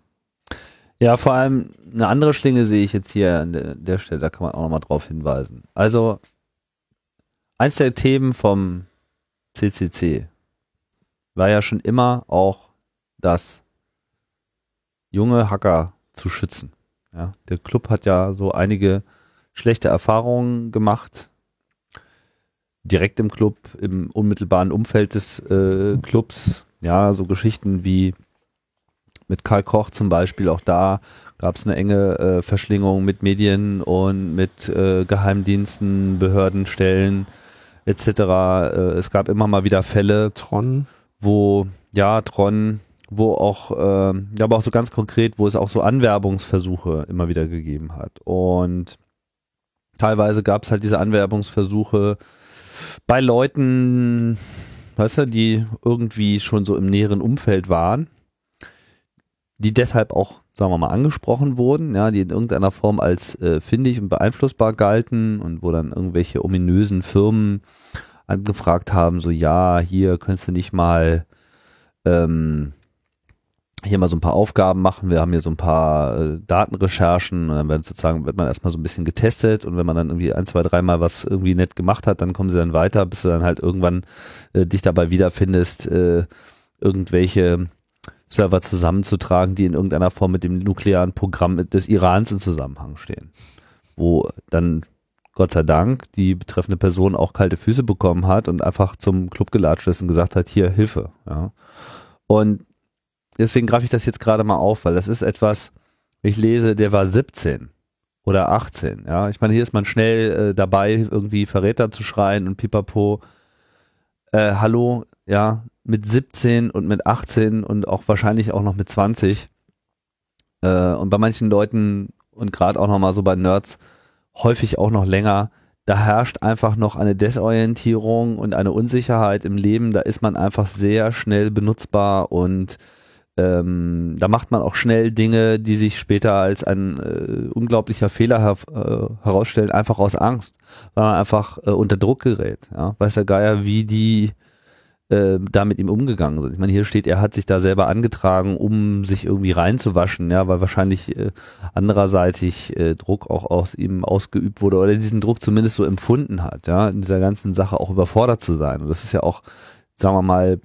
Ja, vor allem eine andere Schlinge sehe ich jetzt hier an der, Stelle, da kann man auch nochmal drauf hinweisen. Also, eins der Themen vom CCC war ja schon immer auch das junge Hacker zu schützen. Ja, der Club hat ja so einige schlechte Erfahrungen gemacht direkt im Club, im unmittelbaren Umfeld des äh, Clubs. Ja, so Geschichten wie mit Karl Koch zum Beispiel, auch da gab es eine enge äh, Verschlingung mit Medien und mit äh, Geheimdiensten, Behördenstellen etc. Äh, es gab immer mal wieder Fälle, Tron, wo, ja, Tron, wo auch, äh, ja, aber auch so ganz konkret, wo es auch so Anwerbungsversuche immer wieder gegeben hat. Und teilweise gab es halt diese Anwerbungsversuche bei Leuten, weißt du, die irgendwie schon so im näheren Umfeld waren, die deshalb auch, sagen wir mal, angesprochen wurden, ja, die in irgendeiner Form als äh, findig und beeinflussbar galten und wo dann irgendwelche ominösen Firmen angefragt haben, so ja, hier könntest du nicht mal ähm, hier mal so ein paar Aufgaben machen. Wir haben hier so ein paar äh, Datenrecherchen und dann wird sozusagen wird man erstmal so ein bisschen getestet und wenn man dann irgendwie ein, zwei, dreimal was irgendwie nett gemacht hat, dann kommen sie dann weiter, bis du dann halt irgendwann äh, dich dabei wiederfindest, äh, irgendwelche Server zusammenzutragen, die in irgendeiner Form mit dem nuklearen Programm des Irans in Zusammenhang stehen. Wo dann Gott sei Dank die betreffende Person auch kalte Füße bekommen hat und einfach zum Club gelatscht ist und gesagt hat, hier Hilfe. Ja. Und deswegen greife ich das jetzt gerade mal auf, weil das ist etwas, ich lese, der war 17 oder 18. Ja, ich meine, hier ist man schnell äh, dabei, irgendwie Verräter zu schreien und pipapo. Äh, hallo, ja, mit 17 und mit 18 und auch wahrscheinlich auch noch mit 20. Äh, und bei manchen Leuten und gerade auch nochmal so bei Nerds häufig auch noch länger, da herrscht einfach noch eine Desorientierung und eine Unsicherheit im Leben. Da ist man einfach sehr schnell benutzbar und ähm, da macht man auch schnell Dinge, die sich später als ein äh, unglaublicher Fehler her äh, herausstellen, einfach aus Angst, weil man einfach äh, unter Druck gerät. Ja? Weiß der Geier, wie die äh, da mit ihm umgegangen sind. Ich meine, hier steht, er hat sich da selber angetragen, um sich irgendwie reinzuwaschen, ja, weil wahrscheinlich äh, andererseitig äh, Druck auch aus ihm ausgeübt wurde oder diesen Druck zumindest so empfunden hat, ja, in dieser ganzen Sache auch überfordert zu sein. Und das ist ja auch, sagen wir mal,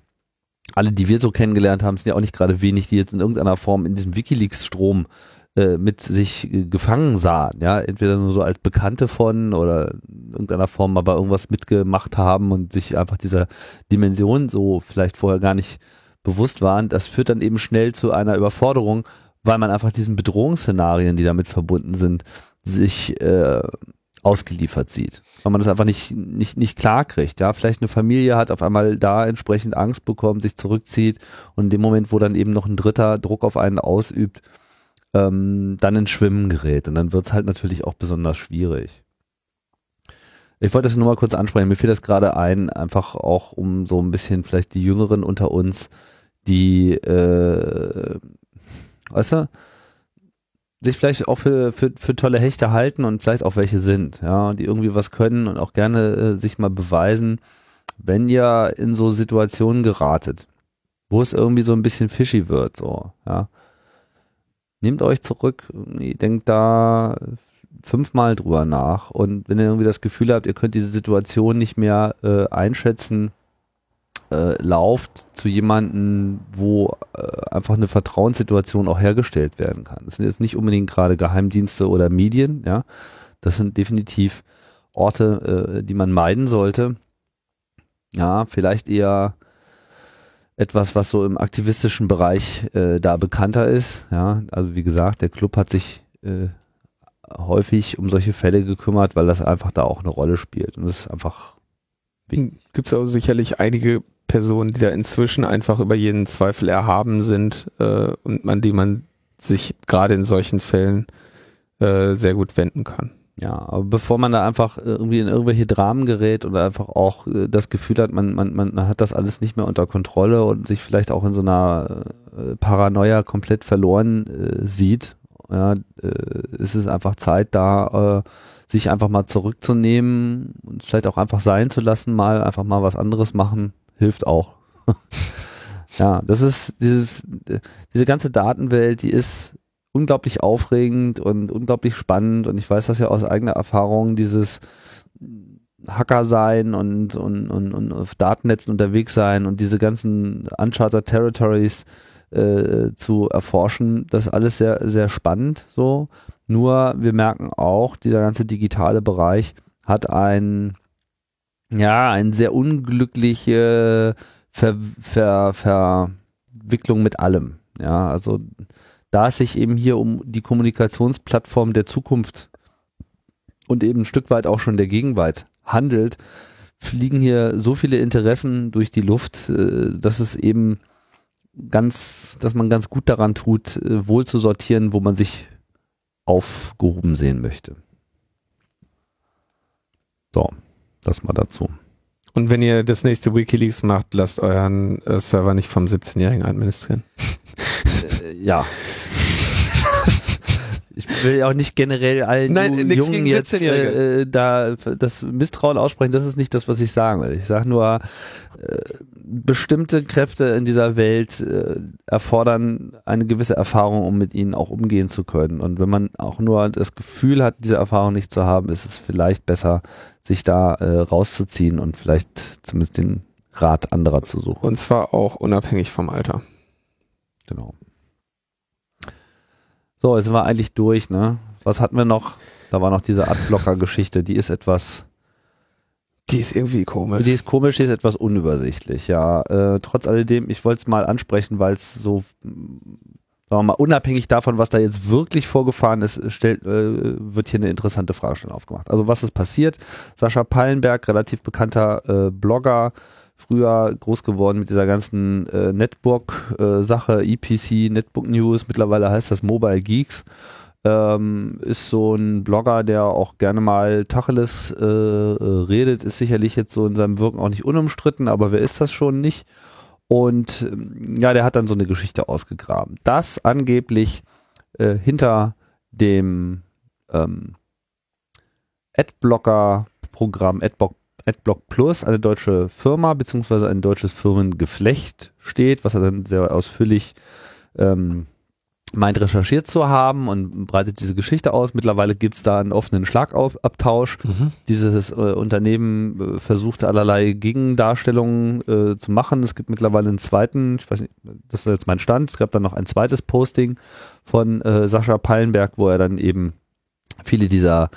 alle, die wir so kennengelernt haben, sind ja auch nicht gerade wenig, die jetzt in irgendeiner Form in diesem WikiLeaks-Strom äh, mit sich äh, gefangen sahen, ja, entweder nur so als Bekannte von oder in irgendeiner Form aber irgendwas mitgemacht haben und sich einfach dieser Dimension so vielleicht vorher gar nicht bewusst waren, das führt dann eben schnell zu einer Überforderung, weil man einfach diesen Bedrohungsszenarien, die damit verbunden sind, sich äh, ausgeliefert sieht. Weil man das einfach nicht, nicht, nicht klar kriegt. Ja, vielleicht eine Familie hat auf einmal da entsprechend Angst bekommen, sich zurückzieht und in dem Moment, wo dann eben noch ein Dritter Druck auf einen ausübt, ähm, dann ins Schwimmen gerät. Und dann wird es halt natürlich auch besonders schwierig. Ich wollte das nur mal kurz ansprechen. Mir fiel das gerade ein, einfach auch um so ein bisschen vielleicht die Jüngeren unter uns, die, äh, weißt du, sich vielleicht auch für, für, für tolle Hechte halten und vielleicht auch welche sind, ja, die irgendwie was können und auch gerne äh, sich mal beweisen, wenn ihr in so Situationen geratet, wo es irgendwie so ein bisschen fishy wird, so, ja. Nehmt euch zurück, denkt da fünfmal drüber nach und wenn ihr irgendwie das Gefühl habt, ihr könnt diese Situation nicht mehr äh, einschätzen, äh, lauft zu jemanden, wo äh, einfach eine Vertrauenssituation auch hergestellt werden kann. Das sind jetzt nicht unbedingt gerade Geheimdienste oder Medien, ja, Das sind definitiv Orte, äh, die man meiden sollte. Ja, vielleicht eher etwas, was so im aktivistischen Bereich äh, da bekannter ist. Ja, also wie gesagt, der Club hat sich äh, häufig um solche Fälle gekümmert, weil das einfach da auch eine Rolle spielt. Und das ist einfach Gibt es auch sicherlich einige Personen, die da inzwischen einfach über jeden Zweifel erhaben sind äh, und man, die man sich gerade in solchen Fällen äh, sehr gut wenden kann. Ja, aber bevor man da einfach irgendwie in irgendwelche Dramen gerät oder einfach auch äh, das Gefühl hat, man, man, man hat das alles nicht mehr unter Kontrolle und sich vielleicht auch in so einer äh, Paranoia komplett verloren äh, sieht, ja, äh, ist es einfach Zeit, da äh, sich einfach mal zurückzunehmen und vielleicht auch einfach sein zu lassen, mal einfach mal was anderes machen, hilft auch. ja, das ist dieses, diese ganze Datenwelt, die ist unglaublich aufregend und unglaublich spannend und ich weiß das ja aus eigener Erfahrung, dieses Hacker sein und, und, und, und auf Datennetzen unterwegs sein und diese ganzen Uncharted Territories äh, zu erforschen, das ist alles sehr, sehr spannend so. Nur wir merken auch, dieser ganze digitale Bereich hat ein, ja, eine sehr unglückliche Ver, Ver, Verwicklung mit allem. Ja, also da es sich eben hier um die Kommunikationsplattform der Zukunft und eben ein Stück weit auch schon der Gegenwart handelt, fliegen hier so viele Interessen durch die Luft, äh, dass es eben ganz, dass man ganz gut daran tut, äh, wohl zu sortieren, wo man sich aufgehoben sehen möchte. So, das mal dazu. Und wenn ihr das nächste Wikileaks macht, lasst euren äh, Server nicht vom 17-Jährigen administrieren. Ja. ich will auch nicht generell allen Nein, Jungen jetzt äh, da das Misstrauen aussprechen. Das ist nicht das, was ich sagen will. Ich sage nur, äh, bestimmte Kräfte in dieser Welt äh, erfordern eine gewisse Erfahrung, um mit ihnen auch umgehen zu können. Und wenn man auch nur das Gefühl hat, diese Erfahrung nicht zu haben, ist es vielleicht besser, sich da äh, rauszuziehen und vielleicht zumindest den Rat anderer zu suchen. Und zwar auch unabhängig vom Alter. Genau. So, jetzt sind wir eigentlich durch, ne? Was hatten wir noch? Da war noch diese Adblocker-Geschichte, die ist etwas. Die ist irgendwie komisch. Die ist komisch, die ist etwas unübersichtlich, ja. Äh, trotz alledem, ich wollte es mal ansprechen, weil es so, sagen wir mal, unabhängig davon, was da jetzt wirklich vorgefahren ist, stellt, äh, wird hier eine interessante Fragestellung aufgemacht. Also was ist passiert? Sascha Pallenberg, relativ bekannter äh, Blogger, früher groß geworden mit dieser ganzen äh, Netbook-Sache, äh, EPC, Netbook News, mittlerweile heißt das Mobile Geeks. Ähm, ist so ein Blogger, der auch gerne mal Tacheles äh, äh, redet, ist sicherlich jetzt so in seinem Wirken auch nicht unumstritten, aber wer ist das schon nicht? Und ähm, ja, der hat dann so eine Geschichte ausgegraben, dass angeblich äh, hinter dem ähm, Adblocker-Programm, Adblock AdBlock Plus, eine deutsche Firma beziehungsweise ein deutsches Firmengeflecht steht, was er dann sehr ausführlich ähm, meint recherchiert zu haben und breitet diese Geschichte aus. Mittlerweile gibt es da einen offenen Schlagabtausch. Mhm. Dieses äh, Unternehmen äh, versucht allerlei Gegendarstellungen äh, zu machen. Es gibt mittlerweile einen zweiten, ich weiß nicht, das ist jetzt mein Stand, es gab dann noch ein zweites Posting von äh, Sascha Pallenberg, wo er dann eben viele dieser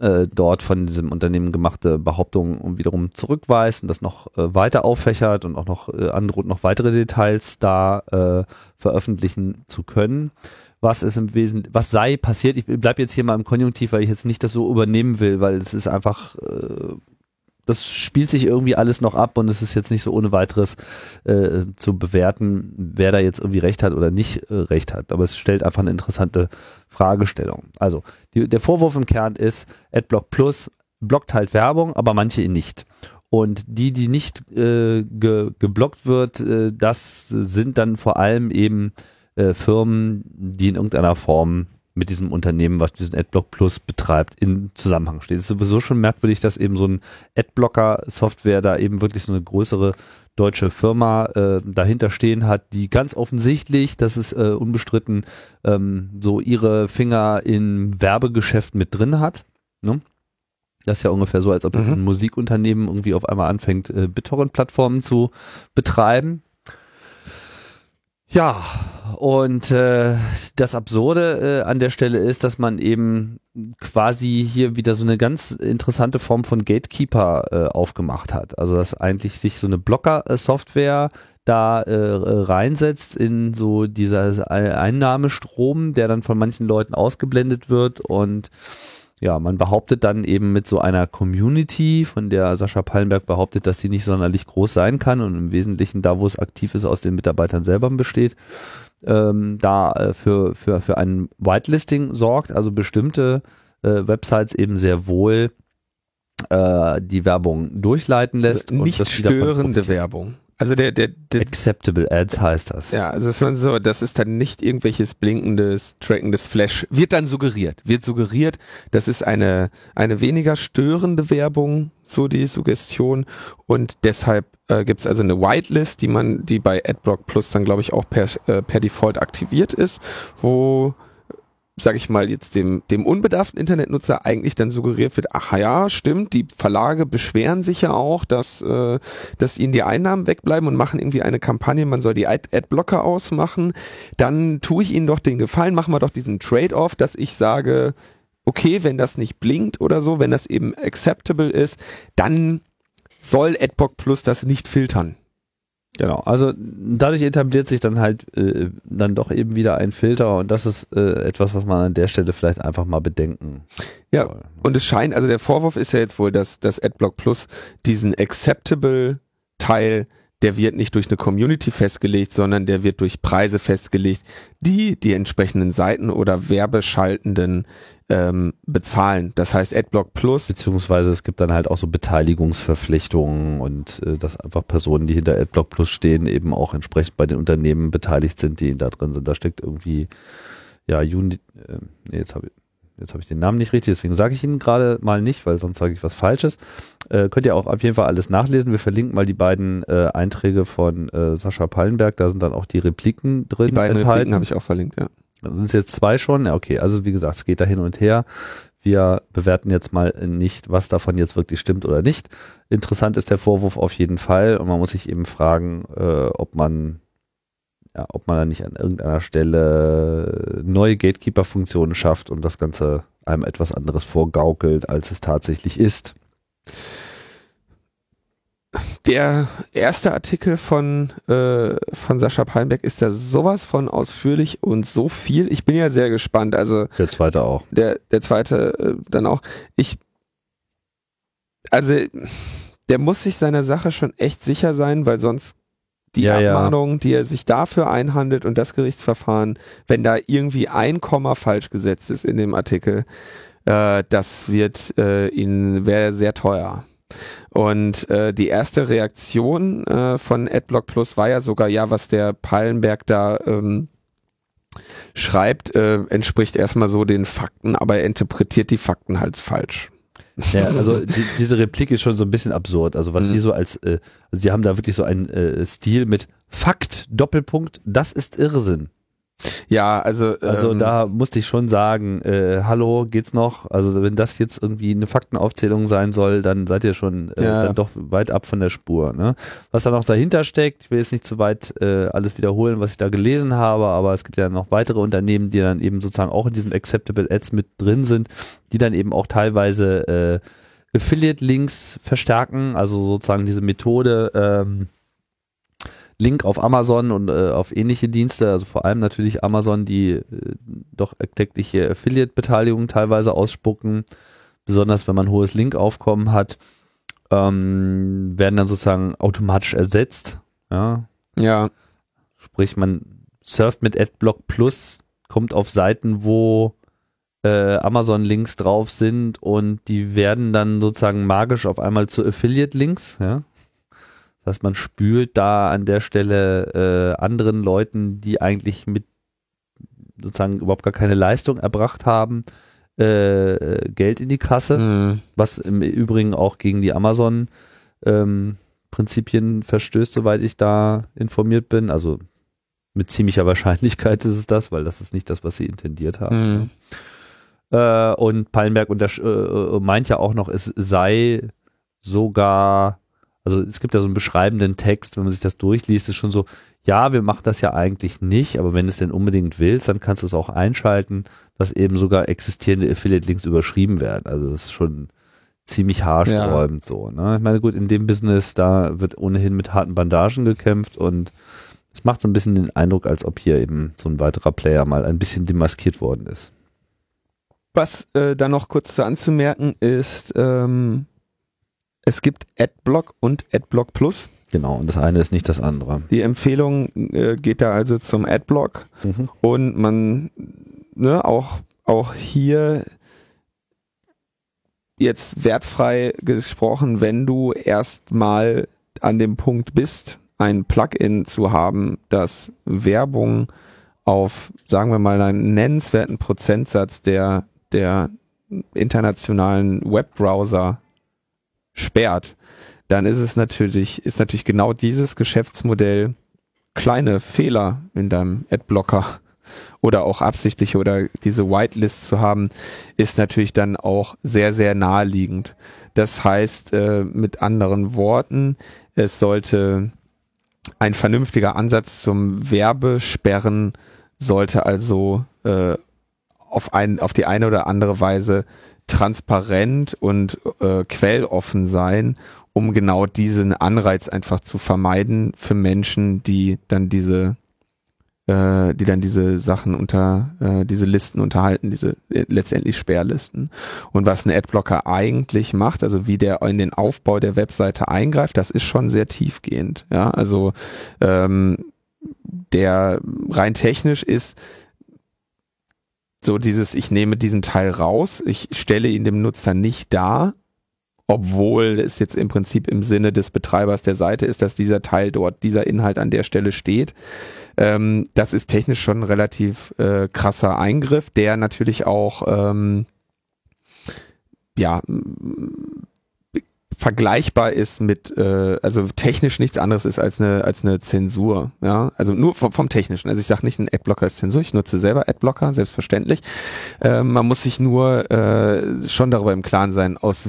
äh, dort von diesem Unternehmen gemachte Behauptungen wiederum zurückweist und das noch äh, weiter auffächert und auch noch äh, androht, noch weitere Details da äh, veröffentlichen zu können. Was ist im Wesentlichen, was sei passiert, ich bleibe jetzt hier mal im Konjunktiv, weil ich jetzt nicht das so übernehmen will, weil es ist einfach äh, das spielt sich irgendwie alles noch ab und es ist jetzt nicht so ohne weiteres äh, zu bewerten, wer da jetzt irgendwie recht hat oder nicht äh, recht hat. Aber es stellt einfach eine interessante Fragestellung. Also die, der Vorwurf im Kern ist, AdBlock Plus blockt halt Werbung, aber manche nicht. Und die, die nicht äh, ge, geblockt wird, äh, das sind dann vor allem eben äh, Firmen, die in irgendeiner Form mit diesem Unternehmen, was diesen Adblock Plus betreibt, in Zusammenhang steht. Es ist sowieso schon merkwürdig, dass eben so ein Adblocker-Software da eben wirklich so eine größere deutsche Firma äh, dahinter stehen hat, die ganz offensichtlich, das ist äh, unbestritten, ähm, so ihre Finger in Werbegeschäft mit drin hat. Ne? Das ist ja ungefähr so, als ob jetzt mhm. ein Musikunternehmen irgendwie auf einmal anfängt, äh, BitTorrent-Plattformen zu betreiben. Ja, und äh, das Absurde äh, an der Stelle ist, dass man eben quasi hier wieder so eine ganz interessante Form von Gatekeeper äh, aufgemacht hat. Also dass eigentlich sich so eine Blocker-Software da äh, reinsetzt in so dieser Einnahmestrom, der dann von manchen Leuten ausgeblendet wird und ja, man behauptet dann eben mit so einer Community, von der Sascha Pallenberg behauptet, dass sie nicht sonderlich groß sein kann und im Wesentlichen da, wo es aktiv ist, aus den Mitarbeitern selber besteht, ähm, da äh, für, für, für ein Whitelisting sorgt, also bestimmte äh, Websites eben sehr wohl äh, die Werbung durchleiten lässt. Also nicht störende Werbung. Also der, der, der Acceptable Ads heißt das. Ja, also das, man so, das ist dann nicht irgendwelches blinkendes, trackendes Flash. Wird dann suggeriert. Wird suggeriert, das ist eine, eine weniger störende Werbung, so die Suggestion. Und deshalb äh, gibt es also eine Whitelist, die man, die bei AdBlock Plus dann, glaube ich, auch per, äh, per Default aktiviert ist, wo sage ich mal, jetzt dem, dem unbedarften Internetnutzer eigentlich dann suggeriert wird, ach ja, stimmt, die Verlage beschweren sich ja auch, dass, äh, dass ihnen die Einnahmen wegbleiben und machen irgendwie eine Kampagne, man soll die Adblocker ausmachen, dann tue ich ihnen doch den Gefallen, machen wir doch diesen Trade-off, dass ich sage, okay, wenn das nicht blinkt oder so, wenn das eben acceptable ist, dann soll Adblock Plus das nicht filtern. Genau, also dadurch etabliert sich dann halt äh, dann doch eben wieder ein Filter und das ist äh, etwas, was man an der Stelle vielleicht einfach mal bedenken Ja, soll. und es scheint, also der Vorwurf ist ja jetzt wohl, dass das Adblock Plus diesen acceptable Teil der wird nicht durch eine Community festgelegt, sondern der wird durch Preise festgelegt, die die entsprechenden Seiten oder Werbeschaltenden ähm, bezahlen. Das heißt Adblock Plus. Beziehungsweise es gibt dann halt auch so Beteiligungsverpflichtungen und äh, dass einfach Personen, die hinter Adblock Plus stehen, eben auch entsprechend bei den Unternehmen beteiligt sind, die da drin sind. Da steckt irgendwie, ja, Juni, äh, nee, jetzt habe ich jetzt habe ich den Namen nicht richtig, deswegen sage ich ihn gerade mal nicht, weil sonst sage ich was Falsches. Äh, könnt ihr auch auf jeden Fall alles nachlesen. Wir verlinken mal die beiden äh, Einträge von äh, Sascha Pallenberg, da sind dann auch die Repliken drin. Die beiden enthalten. Repliken habe ich auch verlinkt, ja. Sind es jetzt zwei schon? Ja, okay. Also wie gesagt, es geht da hin und her. Wir bewerten jetzt mal nicht, was davon jetzt wirklich stimmt oder nicht. Interessant ist der Vorwurf auf jeden Fall und man muss sich eben fragen, äh, ob man ja, ob man da nicht an irgendeiner Stelle neue Gatekeeper-Funktionen schafft und das Ganze einem etwas anderes vorgaukelt, als es tatsächlich ist. Der erste Artikel von, äh, von Sascha Palmbeck ist da sowas von ausführlich und so viel. Ich bin ja sehr gespannt. Also der zweite auch. Der, der zweite äh, dann auch. Ich, also der muss sich seiner Sache schon echt sicher sein, weil sonst die ja, Abmahnung, ja. die er sich dafür einhandelt und das Gerichtsverfahren, wenn da irgendwie ein Komma falsch gesetzt ist in dem Artikel, äh, das wird äh, ihn wäre sehr teuer. Und äh, die erste Reaktion äh, von AdBlock Plus war ja sogar, ja, was der Pallenberg da ähm, schreibt, äh, entspricht erstmal so den Fakten, aber er interpretiert die Fakten halt falsch. Ja, also die, diese Replik ist schon so ein bisschen absurd. Also was mhm. sie so als, äh, also sie haben da wirklich so einen äh, Stil mit Fakt, Doppelpunkt, das ist Irrsinn. Ja, also. Also ähm, da musste ich schon sagen, äh, hallo, geht's noch? Also wenn das jetzt irgendwie eine Faktenaufzählung sein soll, dann seid ihr schon äh, ja. dann doch weit ab von der Spur. Ne? Was da noch dahinter steckt, ich will jetzt nicht zu weit äh, alles wiederholen, was ich da gelesen habe, aber es gibt ja noch weitere Unternehmen, die dann eben sozusagen auch in diesen Acceptable Ads mit drin sind, die dann eben auch teilweise äh, Affiliate-Links verstärken, also sozusagen diese Methode, ähm, Link auf Amazon und äh, auf ähnliche Dienste, also vor allem natürlich Amazon, die äh, doch tägliche Affiliate-Beteiligungen teilweise ausspucken, besonders wenn man hohes Linkaufkommen hat, ähm, werden dann sozusagen automatisch ersetzt. Ja. ja. Sprich, man surft mit AdBlock Plus, kommt auf Seiten, wo äh, Amazon-Links drauf sind und die werden dann sozusagen magisch auf einmal zu Affiliate-Links, ja. Das heißt, man spült da an der Stelle äh, anderen Leuten, die eigentlich mit sozusagen überhaupt gar keine Leistung erbracht haben, äh, Geld in die Kasse, mhm. was im Übrigen auch gegen die Amazon ähm, Prinzipien verstößt, soweit ich da informiert bin. Also mit ziemlicher Wahrscheinlichkeit ist es das, weil das ist nicht das, was sie intendiert haben. Mhm. Äh, und Pallenberg unter, äh, meint ja auch noch, es sei sogar also es gibt ja so einen beschreibenden Text, wenn man sich das durchliest, ist schon so, ja, wir machen das ja eigentlich nicht, aber wenn du es denn unbedingt willst, dann kannst du es auch einschalten, dass eben sogar existierende Affiliate-Links überschrieben werden. Also das ist schon ziemlich haarsträubend ja. so. Ne? Ich meine, gut, in dem Business, da wird ohnehin mit harten Bandagen gekämpft und es macht so ein bisschen den Eindruck, als ob hier eben so ein weiterer Player mal ein bisschen demaskiert worden ist. Was äh, da noch kurz zu anzumerken ist, ähm, es gibt Adblock und Adblock Plus. Genau, und das eine ist nicht das andere. Die Empfehlung äh, geht da also zum Adblock mhm. und man, ne, auch, auch hier jetzt wertfrei gesprochen, wenn du erstmal an dem Punkt bist, ein Plugin zu haben, das Werbung auf, sagen wir mal, einen nennenswerten Prozentsatz der, der internationalen Webbrowser sperrt, dann ist es natürlich, ist natürlich genau dieses Geschäftsmodell kleine Fehler in deinem Adblocker oder auch absichtliche oder diese Whitelist zu haben, ist natürlich dann auch sehr, sehr naheliegend. Das heißt, äh, mit anderen Worten, es sollte ein vernünftiger Ansatz zum Werbesperren sollte also äh, auf, ein, auf die eine oder andere Weise transparent und äh, quelloffen sein, um genau diesen Anreiz einfach zu vermeiden für Menschen, die dann diese äh, die dann diese Sachen unter äh, diese Listen unterhalten, diese äh, letztendlich Sperrlisten. Und was ein Adblocker eigentlich macht, also wie der in den Aufbau der Webseite eingreift, das ist schon sehr tiefgehend. Ja, also ähm, der rein technisch ist so dieses, ich nehme diesen Teil raus, ich stelle ihn dem Nutzer nicht dar, obwohl es jetzt im Prinzip im Sinne des Betreibers der Seite ist, dass dieser Teil dort, dieser Inhalt an der Stelle steht. Ähm, das ist technisch schon ein relativ äh, krasser Eingriff, der natürlich auch ähm, ja vergleichbar ist mit, äh, also technisch nichts anderes ist als eine als eine Zensur, ja, also nur vom, vom technischen. Also ich sage nicht, ein Adblocker ist Zensur, ich nutze selber Adblocker, selbstverständlich. Äh, man muss sich nur äh, schon darüber im Klaren sein, aus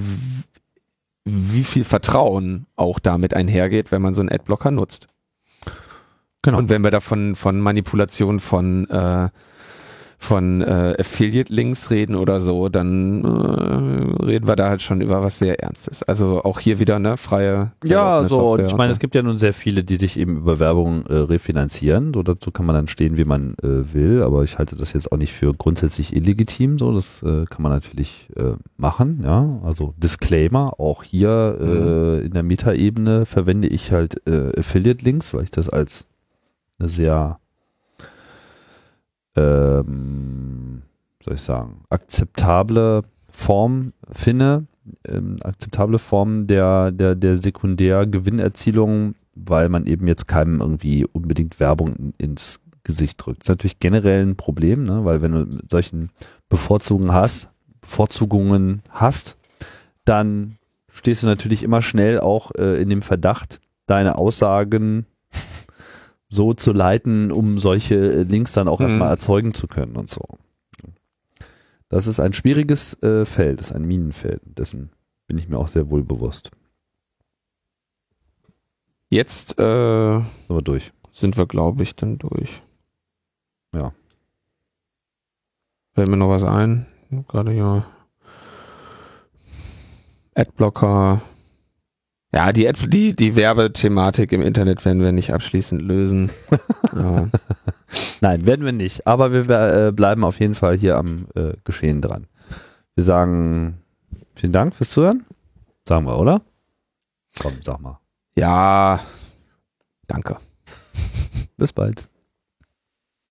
wie viel Vertrauen auch damit einhergeht, wenn man so einen Adblocker nutzt. Genau. Und wenn wir da von, von Manipulation von äh, von äh, Affiliate-Links reden oder so, dann äh, reden wir da halt schon über was sehr Ernstes. Also auch hier wieder eine freie. Ja, so, und ich meine, es gibt ja nun sehr viele, die sich eben über Werbung äh, refinanzieren. So, dazu kann man dann stehen, wie man äh, will, aber ich halte das jetzt auch nicht für grundsätzlich illegitim. So, das äh, kann man natürlich äh, machen, ja. Also Disclaimer, auch hier äh, mhm. in der Metaebene verwende ich halt äh, Affiliate-Links, weil ich das als eine sehr ähm, soll ich sagen, akzeptable Form finde, ähm, akzeptable Form der, der, der Sekundärgewinnerzielung, weil man eben jetzt keinem irgendwie unbedingt Werbung in, ins Gesicht drückt. Das ist natürlich generell ein Problem, ne? weil wenn du solchen Bevorzugungen hast, Bevorzugungen hast, dann stehst du natürlich immer schnell auch äh, in dem Verdacht, deine Aussagen so zu leiten, um solche äh, Links dann auch mhm. erstmal erzeugen zu können und so. Das ist ein schwieriges äh, Feld, das ist ein Minenfeld. Dessen bin ich mir auch sehr wohl bewusst. Jetzt äh, sind wir durch. Sind wir, glaube ich, dann durch. Ja. Fällt mir noch was ein? Gerade ja. Adblocker, ja, die, die, die Werbethematik im Internet werden wir nicht abschließend lösen. Nein, werden wir nicht. Aber wir äh, bleiben auf jeden Fall hier am äh, Geschehen dran. Wir sagen vielen Dank fürs Zuhören. Sagen wir, oder? Komm, sag mal. Ja, danke. Bis bald.